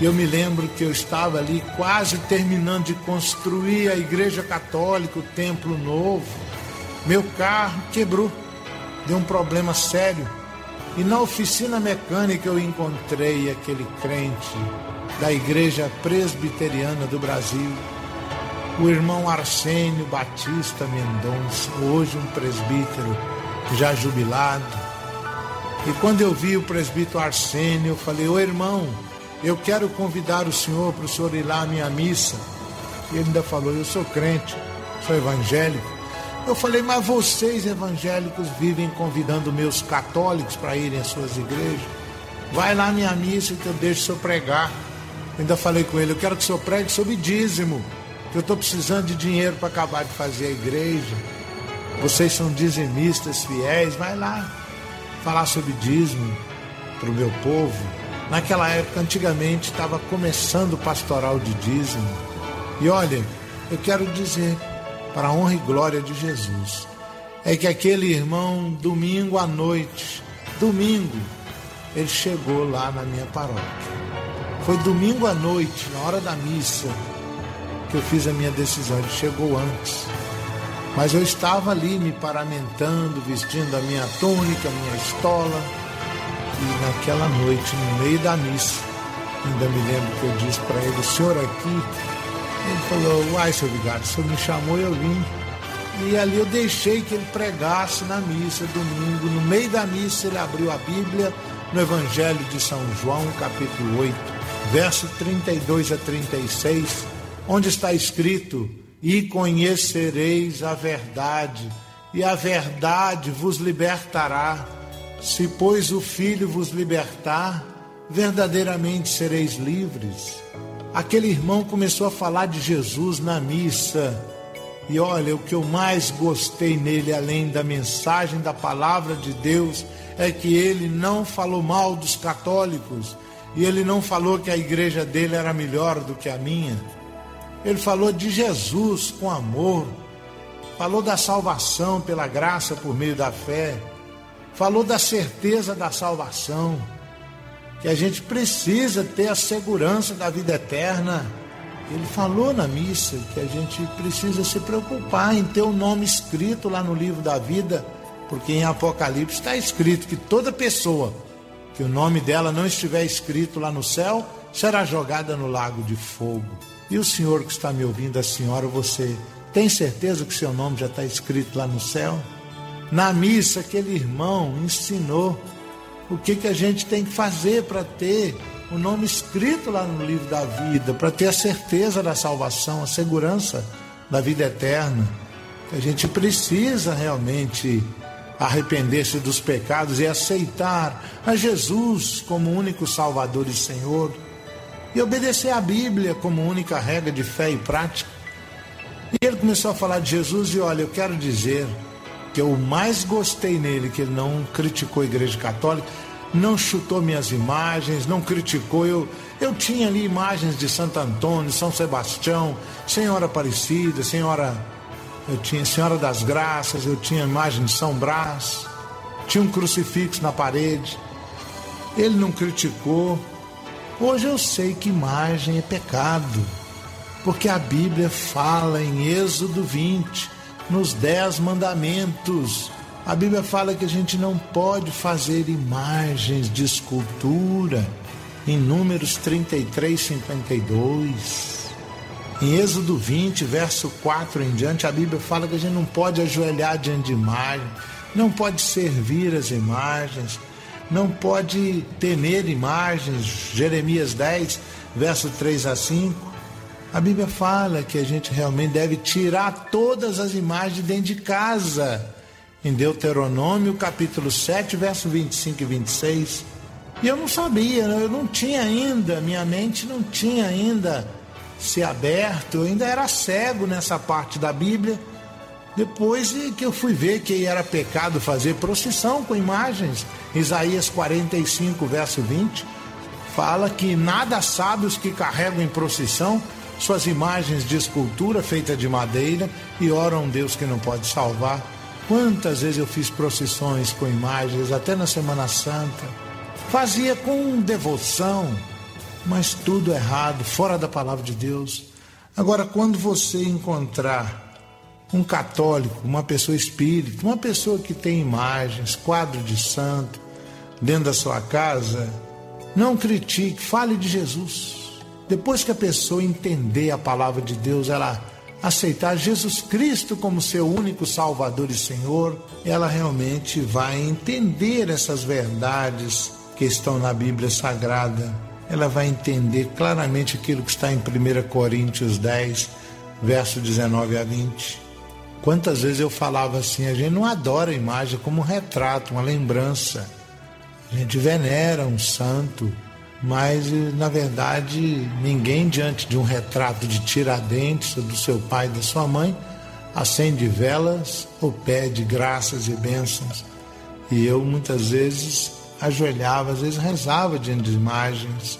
Eu me lembro que eu estava ali quase terminando de construir a igreja católica, o templo novo. Meu carro quebrou, deu um problema sério. E na oficina mecânica eu encontrei aquele crente da Igreja Presbiteriana do Brasil, o irmão Arsênio Batista Mendonça, hoje um presbítero já jubilado. E quando eu vi o presbítero Arsênio, eu falei: Ô irmão, eu quero convidar o senhor para o senhor ir lá à minha missa. E ele ainda falou: Eu sou crente, sou evangélico. Eu falei: Mas vocês evangélicos vivem convidando meus católicos para irem às suas igrejas. Vai lá minha missa que eu deixo o senhor pregar. Ainda falei com ele: Eu quero que o senhor pregue sobre dízimo. Que eu estou precisando de dinheiro para acabar de fazer a igreja. Vocês são dizimistas fiéis, vai lá falar sobre dízimo para o meu povo. Naquela época, antigamente, estava começando o pastoral de dízimo. E olha, eu quero dizer, para a honra e glória de Jesus, é que aquele irmão, domingo à noite, domingo, ele chegou lá na minha paróquia. Foi domingo à noite, na hora da missa, que eu fiz a minha decisão. Ele chegou antes. Mas eu estava ali me paramentando, vestindo a minha túnica, a minha estola. E naquela noite, no meio da missa, ainda me lembro que eu disse para ele: O senhor aqui? Ele falou: Uai, seu vigário, o senhor me chamou e eu vim. E ali eu deixei que ele pregasse na missa domingo. No meio da missa, ele abriu a Bíblia no Evangelho de São João, capítulo 8, verso 32 a 36, onde está escrito e conhecereis a verdade, e a verdade vos libertará. Se, pois, o Filho vos libertar, verdadeiramente sereis livres. Aquele irmão começou a falar de Jesus na missa. E olha, o que eu mais gostei nele, além da mensagem da palavra de Deus, é que ele não falou mal dos católicos. E ele não falou que a igreja dele era melhor do que a minha. Ele falou de Jesus com amor, falou da salvação pela graça por meio da fé, falou da certeza da salvação, que a gente precisa ter a segurança da vida eterna. Ele falou na missa que a gente precisa se preocupar em ter o nome escrito lá no livro da vida, porque em Apocalipse está escrito que toda pessoa que o nome dela não estiver escrito lá no céu será jogada no lago de fogo. E o senhor que está me ouvindo, a senhora, você tem certeza que seu nome já está escrito lá no céu? Na missa, aquele irmão ensinou o que, que a gente tem que fazer para ter o nome escrito lá no livro da vida, para ter a certeza da salvação, a segurança da vida eterna. A gente precisa realmente arrepender-se dos pecados e aceitar a Jesus como único Salvador e Senhor e obedecer à Bíblia como única regra de fé e prática. E ele começou a falar de Jesus e olha, eu quero dizer que eu mais gostei nele, que ele não criticou a igreja católica, não chutou minhas imagens, não criticou. Eu, eu tinha ali imagens de Santo Antônio, São Sebastião, Senhora Aparecida, Senhora. Eu tinha Senhora das Graças, eu tinha imagem de São Brás, tinha um crucifixo na parede. Ele não criticou, Hoje eu sei que imagem é pecado, porque a Bíblia fala em Êxodo 20, nos Dez Mandamentos. A Bíblia fala que a gente não pode fazer imagens de escultura, em Números 33, 52. Em Êxodo 20, verso 4 em diante, a Bíblia fala que a gente não pode ajoelhar diante de imagem, não pode servir as imagens não pode temer imagens. Jeremias 10, verso 3 a 5. A Bíblia fala que a gente realmente deve tirar todas as imagens dentro de casa. Em Deuteronômio, capítulo 7, verso 25 e 26. E eu não sabia, eu não tinha ainda, minha mente não tinha ainda se aberto, eu ainda era cego nessa parte da Bíblia. Depois que eu fui ver que era pecado fazer procissão com imagens, Isaías 45, verso 20, fala que nada sabe os que carregam em procissão suas imagens de escultura feita de madeira e oram a um Deus que não pode salvar. Quantas vezes eu fiz procissões com imagens, até na Semana Santa. Fazia com devoção, mas tudo errado, fora da palavra de Deus. Agora, quando você encontrar um católico, uma pessoa espírita, uma pessoa que tem imagens, quadro de santo dentro da sua casa, não critique, fale de Jesus. Depois que a pessoa entender a palavra de Deus, ela aceitar Jesus Cristo como seu único Salvador e Senhor, ela realmente vai entender essas verdades que estão na Bíblia Sagrada. Ela vai entender claramente aquilo que está em 1 Coríntios 10, verso 19 a 20. Quantas vezes eu falava assim, a gente não adora a imagem como um retrato, uma lembrança. A gente venera um santo, mas na verdade ninguém diante de um retrato de Tiradentes do seu pai e da sua mãe acende velas ou pede graças e bênçãos. E eu muitas vezes ajoelhava, às vezes rezava diante de imagens,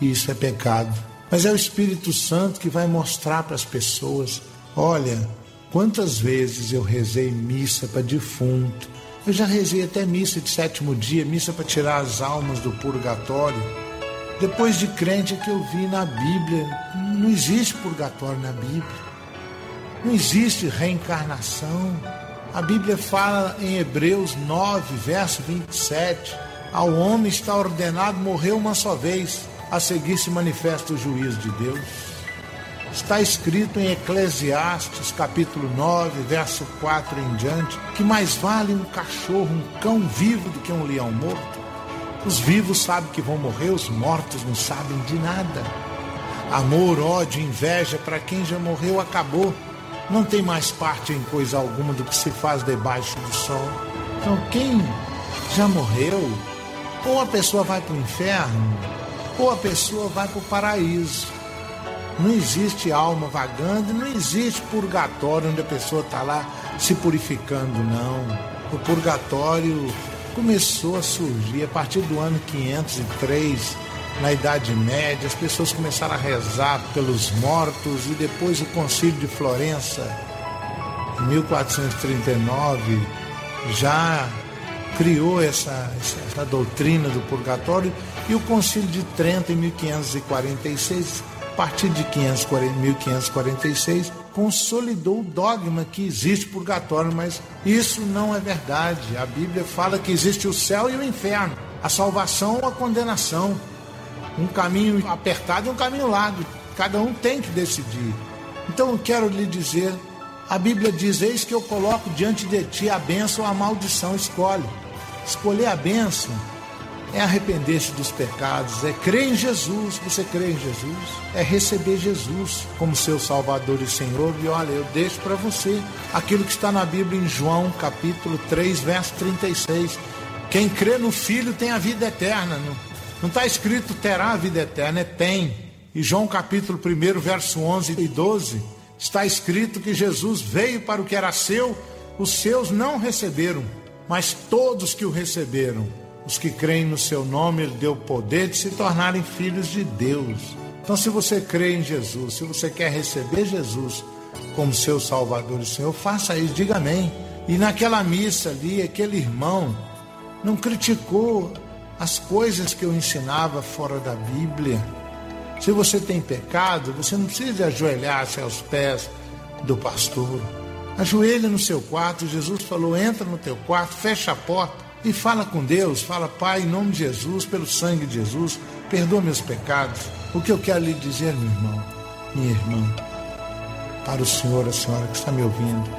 e isso é pecado. Mas é o Espírito Santo que vai mostrar para as pessoas: olha, quantas vezes eu rezei missa para defunto, eu já rezei até missa de sétimo dia, missa para tirar as almas do purgatório. Depois de crente é que eu vi na Bíblia, não existe purgatório na Bíblia. Não existe reencarnação. A Bíblia fala em Hebreus 9, verso 27, ao homem está ordenado morrer uma só vez, a seguir se manifesta o juízo de Deus. Está escrito em Eclesiastes, capítulo 9, verso 4 em diante, que mais vale um cachorro, um cão vivo do que um leão morto. Os vivos sabem que vão morrer, os mortos não sabem de nada. Amor, ódio, inveja para quem já morreu acabou. Não tem mais parte em coisa alguma do que se faz debaixo do sol. Então, quem já morreu, ou a pessoa vai para o inferno, ou a pessoa vai para o paraíso. Não existe alma vagando, não existe purgatório onde a pessoa está lá se purificando, não. O purgatório começou a surgir a partir do ano 503, na Idade Média. As pessoas começaram a rezar pelos mortos e depois o Concílio de Florença, em 1439, já criou essa, essa doutrina do purgatório e o Concílio de Trento, em 1546, a partir de 1546, consolidou o dogma que existe purgatório, mas isso não é verdade. A Bíblia fala que existe o céu e o inferno, a salvação ou a condenação. Um caminho apertado e um caminho largo. Cada um tem que decidir. Então eu quero lhe dizer: a Bíblia diz: Eis que eu coloco diante de ti a bênção ou a maldição. Escolhe. Escolher a bênção é arrepender-se dos pecados, é crer em Jesus. Você crê em Jesus? É receber Jesus como seu Salvador e Senhor. E olha, eu deixo para você aquilo que está na Bíblia em João, capítulo 3, verso 36. Quem crê no Filho tem a vida eterna. Não está escrito terá a vida eterna, é tem. E João, capítulo 1, verso 11 e 12, está escrito que Jesus veio para o que era seu, os seus não receberam, mas todos que o receberam os que creem no seu nome, ele deu o poder de se tornarem filhos de Deus. Então, se você crê em Jesus, se você quer receber Jesus como seu Salvador e Senhor, faça isso, diga amém. E naquela missa ali, aquele irmão não criticou as coisas que eu ensinava fora da Bíblia. Se você tem pecado, você não precisa ajoelhar-se aos pés do pastor. Ajoelha no seu quarto. Jesus falou: entra no teu quarto, fecha a porta e fala com Deus, fala, Pai, em nome de Jesus, pelo sangue de Jesus, perdoa meus pecados. O que eu quero lhe dizer, meu irmão, minha irmã, para o senhor, a senhora que está me ouvindo,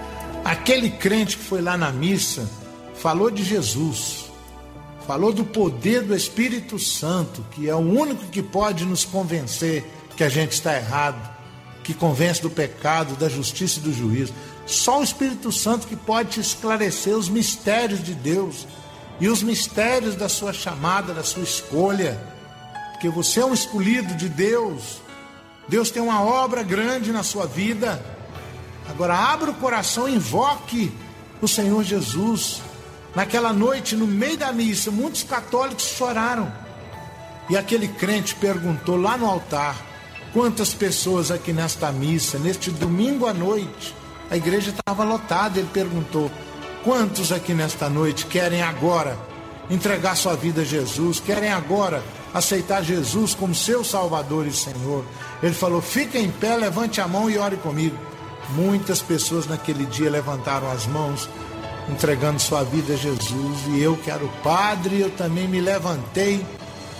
aquele crente que foi lá na missa, falou de Jesus, falou do poder do Espírito Santo, que é o único que pode nos convencer que a gente está errado, que convence do pecado, da justiça e do juízo. Só o Espírito Santo que pode esclarecer os mistérios de Deus e os mistérios da sua chamada, da sua escolha, porque você é um escolhido de Deus. Deus tem uma obra grande na sua vida. Agora abra o coração e invoque o Senhor Jesus. Naquela noite, no meio da missa, muitos católicos choraram. E aquele crente perguntou lá no altar: quantas pessoas aqui nesta missa, neste domingo à noite? A igreja estava lotada. Ele perguntou: Quantos aqui nesta noite querem agora entregar sua vida a Jesus, querem agora aceitar Jesus como seu Salvador e Senhor? Ele falou: fica em pé, levante a mão e ore comigo. Muitas pessoas naquele dia levantaram as mãos, entregando sua vida a Jesus, e eu que era o Padre, eu também me levantei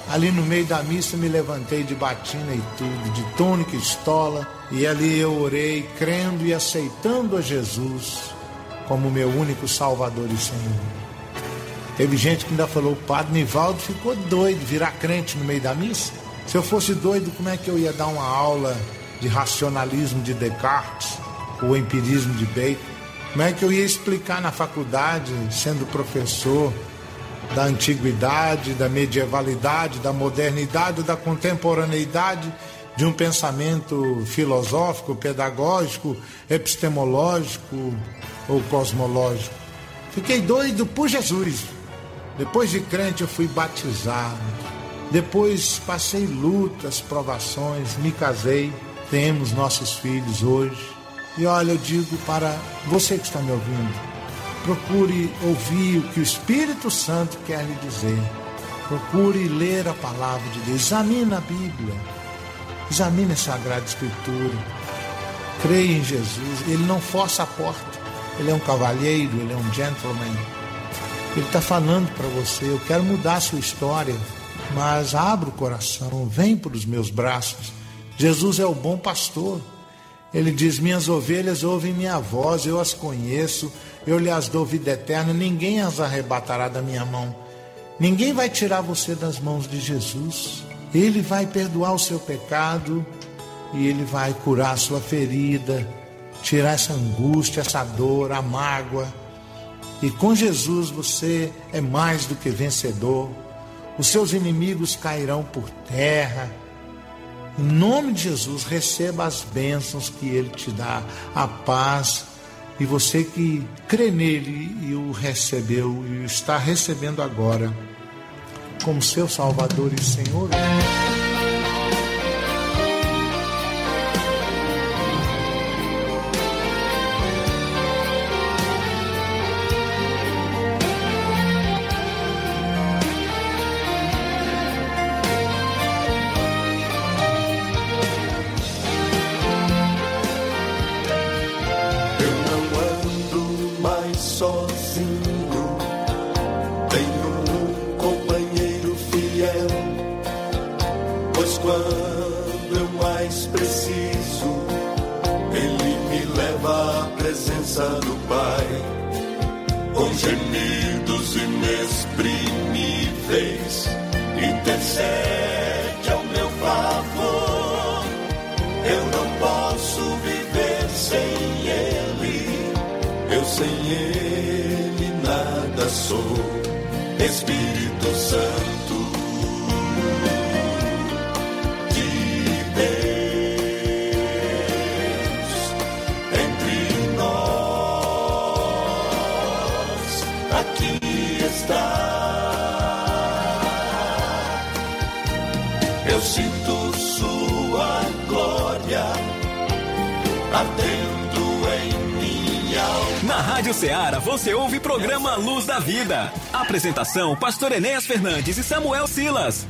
Ali no meio da missa me levantei de batina e tudo, de túnica e estola, e ali eu orei, crendo e aceitando a Jesus como meu único Salvador e Senhor. Teve gente que ainda falou, o padre Nivaldo ficou doido, virar crente no meio da missa. Se eu fosse doido, como é que eu ia dar uma aula de racionalismo de Descartes ou empirismo de Bacon? Como é que eu ia explicar na faculdade, sendo professor, da antiguidade, da medievalidade, da modernidade, da contemporaneidade, de um pensamento filosófico, pedagógico, epistemológico ou cosmológico. Fiquei doido por Jesus. Depois de crente, eu fui batizado. Depois passei lutas, provações, me casei, temos nossos filhos hoje. E olha, eu digo para você que está me ouvindo, procure ouvir o que o Espírito Santo quer lhe dizer. Procure ler a palavra de Deus. Examine a Bíblia. Examine a Sagrada Escritura. Creia em Jesus. Ele não força a porta. Ele é um cavalheiro, ele é um gentleman. Ele está falando para você: eu quero mudar a sua história, mas abra o coração, vem para os meus braços. Jesus é o bom pastor. Ele diz: Minhas ovelhas ouvem minha voz, eu as conheço, eu lhes dou vida eterna, ninguém as arrebatará da minha mão. Ninguém vai tirar você das mãos de Jesus. Ele vai perdoar o seu pecado e ele vai curar a sua ferida, tirar essa angústia, essa dor, a mágoa. E com Jesus você é mais do que vencedor. Os seus inimigos cairão por terra. Em nome de Jesus, receba as bênçãos que Ele te dá, a paz. E você que crê nele e o recebeu e o está recebendo agora como seu Salvador e Senhor. Está. Eu sinto Sua glória ardendo em minha alma. Na Rádio Ceará você ouve programa Luz da Vida. Apresentação: Pastor Enéas Fernandes e Samuel Silas.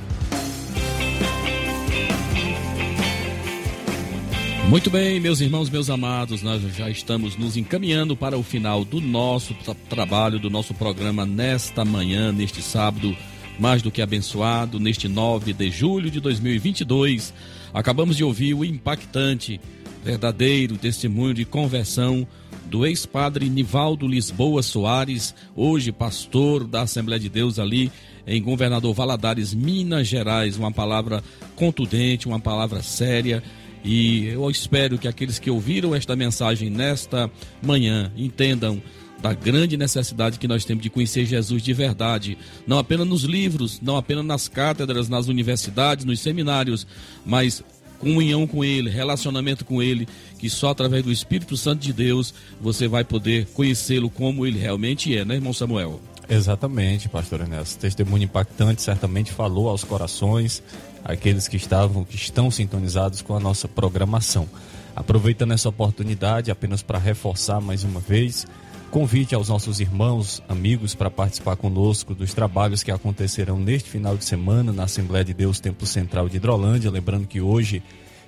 Muito bem, meus irmãos, meus amados, nós já estamos nos encaminhando para o final do nosso tra- trabalho, do nosso programa nesta manhã, neste sábado, mais do que abençoado, neste 9 de julho de 2022. Acabamos de ouvir o impactante, verdadeiro testemunho de conversão do ex-padre Nivaldo Lisboa Soares, hoje pastor da Assembleia de Deus ali em Governador Valadares, Minas Gerais. Uma palavra contundente, uma palavra séria. E eu espero que aqueles que ouviram esta mensagem nesta manhã entendam da grande necessidade que nós temos de conhecer Jesus de verdade, não apenas nos livros, não apenas nas cátedras, nas universidades, nos seminários, mas comunhão com Ele, relacionamento com Ele, que só através do Espírito Santo de Deus você vai poder conhecê-lo como Ele realmente é, né, irmão Samuel? Exatamente, pastor Ernesto. Testemunho impactante certamente falou aos corações, aqueles que estavam, que estão sintonizados com a nossa programação. Aproveitando essa oportunidade apenas para reforçar mais uma vez, convite aos nossos irmãos, amigos para participar conosco dos trabalhos que acontecerão neste final de semana na Assembleia de Deus Templo Central de Hidrolândia, lembrando que hoje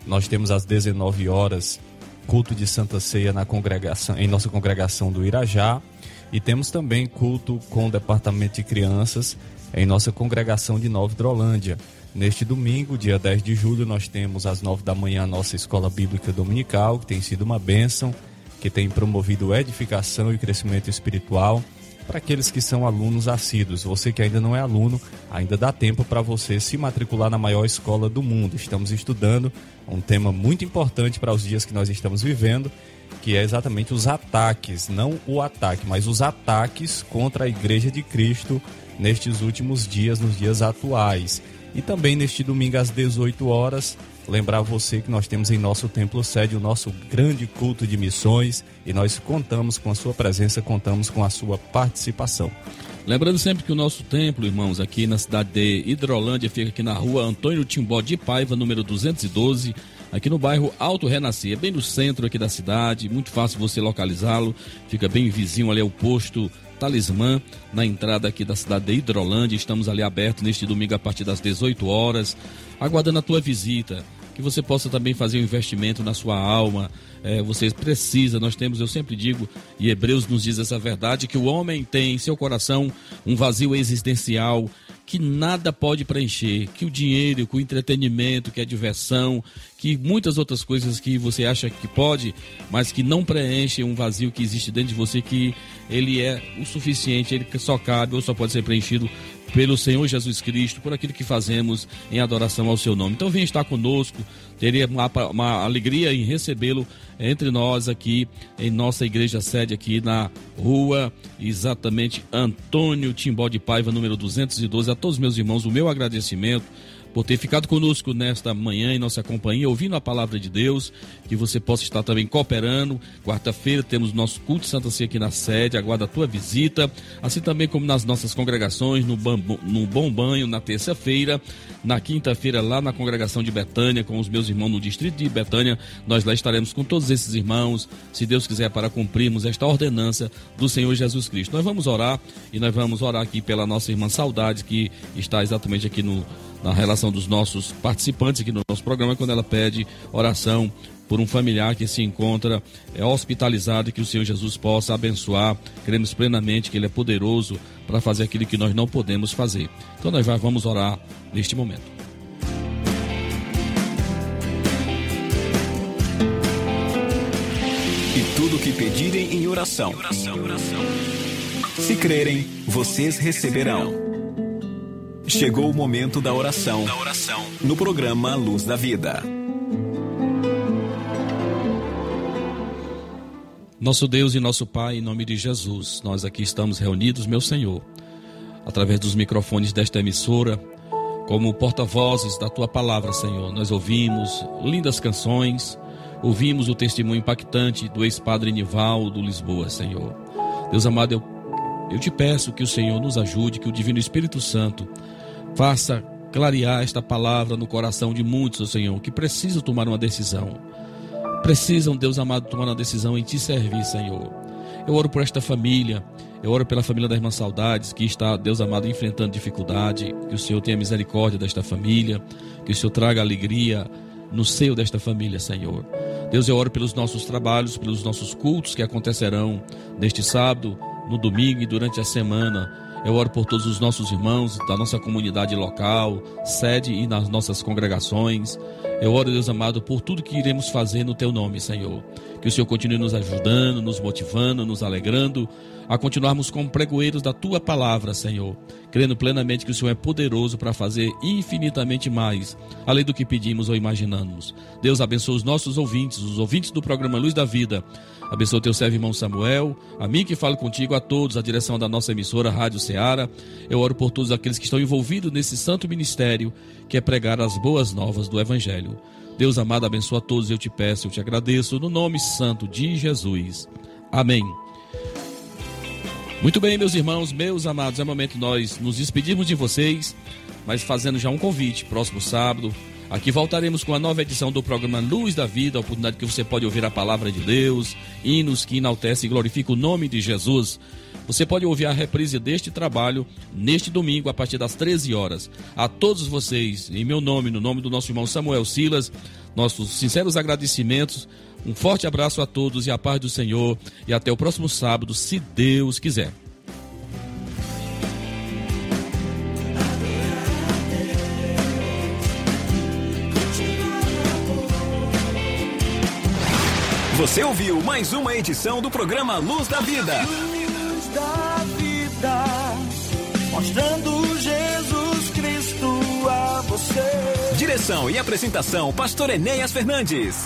nós temos às 19 horas culto de Santa Ceia na congregação, em nossa congregação do Irajá. E temos também culto com o departamento de crianças em nossa congregação de Nova Hidrolândia. Neste domingo, dia 10 de julho, nós temos às 9 da manhã a nossa escola bíblica dominical, que tem sido uma bênção, que tem promovido edificação e crescimento espiritual para aqueles que são alunos assíduos. Você que ainda não é aluno, ainda dá tempo para você se matricular na maior escola do mundo. Estamos estudando um tema muito importante para os dias que nós estamos vivendo, que é exatamente os ataques, não o ataque, mas os ataques contra a Igreja de Cristo nestes últimos dias, nos dias atuais. E também neste domingo às 18 horas, lembrar você que nós temos em nosso templo sede o nosso grande culto de missões e nós contamos com a sua presença, contamos com a sua participação. Lembrando sempre que o nosso templo, irmãos, aqui na cidade de Hidrolândia, fica aqui na rua Antônio Timbó de Paiva, número 212, aqui no bairro Alto Renascer, bem no centro aqui da cidade, muito fácil você localizá-lo, fica bem vizinho ali ao posto Talismã, na entrada aqui da cidade de Hidrolândia. Estamos ali abertos neste domingo a partir das 18 horas, aguardando a tua visita que você possa também fazer um investimento na sua alma. É, você precisa, nós temos, eu sempre digo, e Hebreus nos diz essa verdade, que o homem tem em seu coração um vazio existencial que nada pode preencher, que o dinheiro, que o entretenimento, que a diversão, que muitas outras coisas que você acha que pode, mas que não preenchem um vazio que existe dentro de você, que ele é o suficiente, ele só cabe ou só pode ser preenchido pelo Senhor Jesus Cristo, por aquilo que fazemos em adoração ao seu nome. Então venha estar conosco, teria uma, uma alegria em recebê-lo entre nós aqui em nossa igreja sede aqui na rua exatamente Antônio Timbó de Paiva, número 212. A todos os meus irmãos, o meu agradecimento por ter ficado conosco nesta manhã em nossa companhia, ouvindo a palavra de Deus, que você possa estar também cooperando. Quarta-feira temos nosso culto de Santa Ceia aqui na sede, aguarda a tua visita, assim também como nas nossas congregações, no, bambu, no Bom Banho, na terça-feira, na quinta-feira lá na congregação de Betânia, com os meus irmãos no distrito de Betânia, nós lá estaremos com todos esses irmãos, se Deus quiser, para cumprirmos esta ordenança do Senhor Jesus Cristo. Nós vamos orar e nós vamos orar aqui pela nossa irmã Saudade, que está exatamente aqui no na relação dos nossos participantes aqui no nosso programa, quando ela pede oração por um familiar que se encontra é, hospitalizado e que o Senhor Jesus possa abençoar. Queremos plenamente que Ele é poderoso para fazer aquilo que nós não podemos fazer. Então nós vamos orar neste momento. E tudo que pedirem em oração. Se crerem, vocês receberão. Chegou o momento da oração. No programa Luz da Vida. Nosso Deus e nosso Pai, em nome de Jesus, nós aqui estamos reunidos, meu Senhor, através dos microfones desta emissora, como porta-vozes da tua palavra, Senhor. Nós ouvimos lindas canções, ouvimos o testemunho impactante do ex-padre Nivaldo Lisboa, Senhor. Deus amado, eu, eu te peço que o Senhor nos ajude, que o Divino Espírito Santo faça clarear esta palavra no coração de muitos, Senhor, que precisam tomar uma decisão. Precisam, Deus amado, tomar uma decisão em te servir, Senhor. Eu oro por esta família, eu oro pela família da irmã Saudades, que está, Deus amado, enfrentando dificuldade. Que o Senhor tenha misericórdia desta família, que o Senhor traga alegria no seio desta família, Senhor. Deus, eu oro pelos nossos trabalhos, pelos nossos cultos que acontecerão neste sábado, no domingo e durante a semana. Eu oro por todos os nossos irmãos da nossa comunidade local, sede e nas nossas congregações. Eu oro, Deus amado, por tudo que iremos fazer no teu nome, Senhor. Que o Senhor continue nos ajudando, nos motivando, nos alegrando a continuarmos como pregoeiros da tua palavra, Senhor, crendo plenamente que o Senhor é poderoso para fazer infinitamente mais, além do que pedimos ou imaginamos. Deus abençoe os nossos ouvintes, os ouvintes do programa Luz da Vida. Abençoe teu servo irmão Samuel, a mim que falo contigo, a todos, a direção da nossa emissora Rádio Ceará. Eu oro por todos aqueles que estão envolvidos nesse santo ministério, que é pregar as boas novas do Evangelho. Deus amado, abençoa a todos, eu te peço, eu te agradeço, no nome santo de Jesus. Amém. Muito bem, meus irmãos, meus amados, é momento de nós nos despedirmos de vocês, mas fazendo já um convite. Próximo sábado, aqui voltaremos com a nova edição do programa Luz da Vida, a oportunidade que você pode ouvir a palavra de Deus, hinos que enaltece e glorifica o nome de Jesus. Você pode ouvir a reprise deste trabalho neste domingo a partir das 13 horas. A todos vocês, em meu nome, no nome do nosso irmão Samuel Silas, nossos sinceros agradecimentos um forte abraço a todos e a paz do Senhor. E até o próximo sábado, se Deus quiser. Você ouviu mais uma edição do programa Luz da Vida. Luz da Vida, mostrando Jesus Cristo a você. Direção e apresentação, Pastor Enéas Fernandes.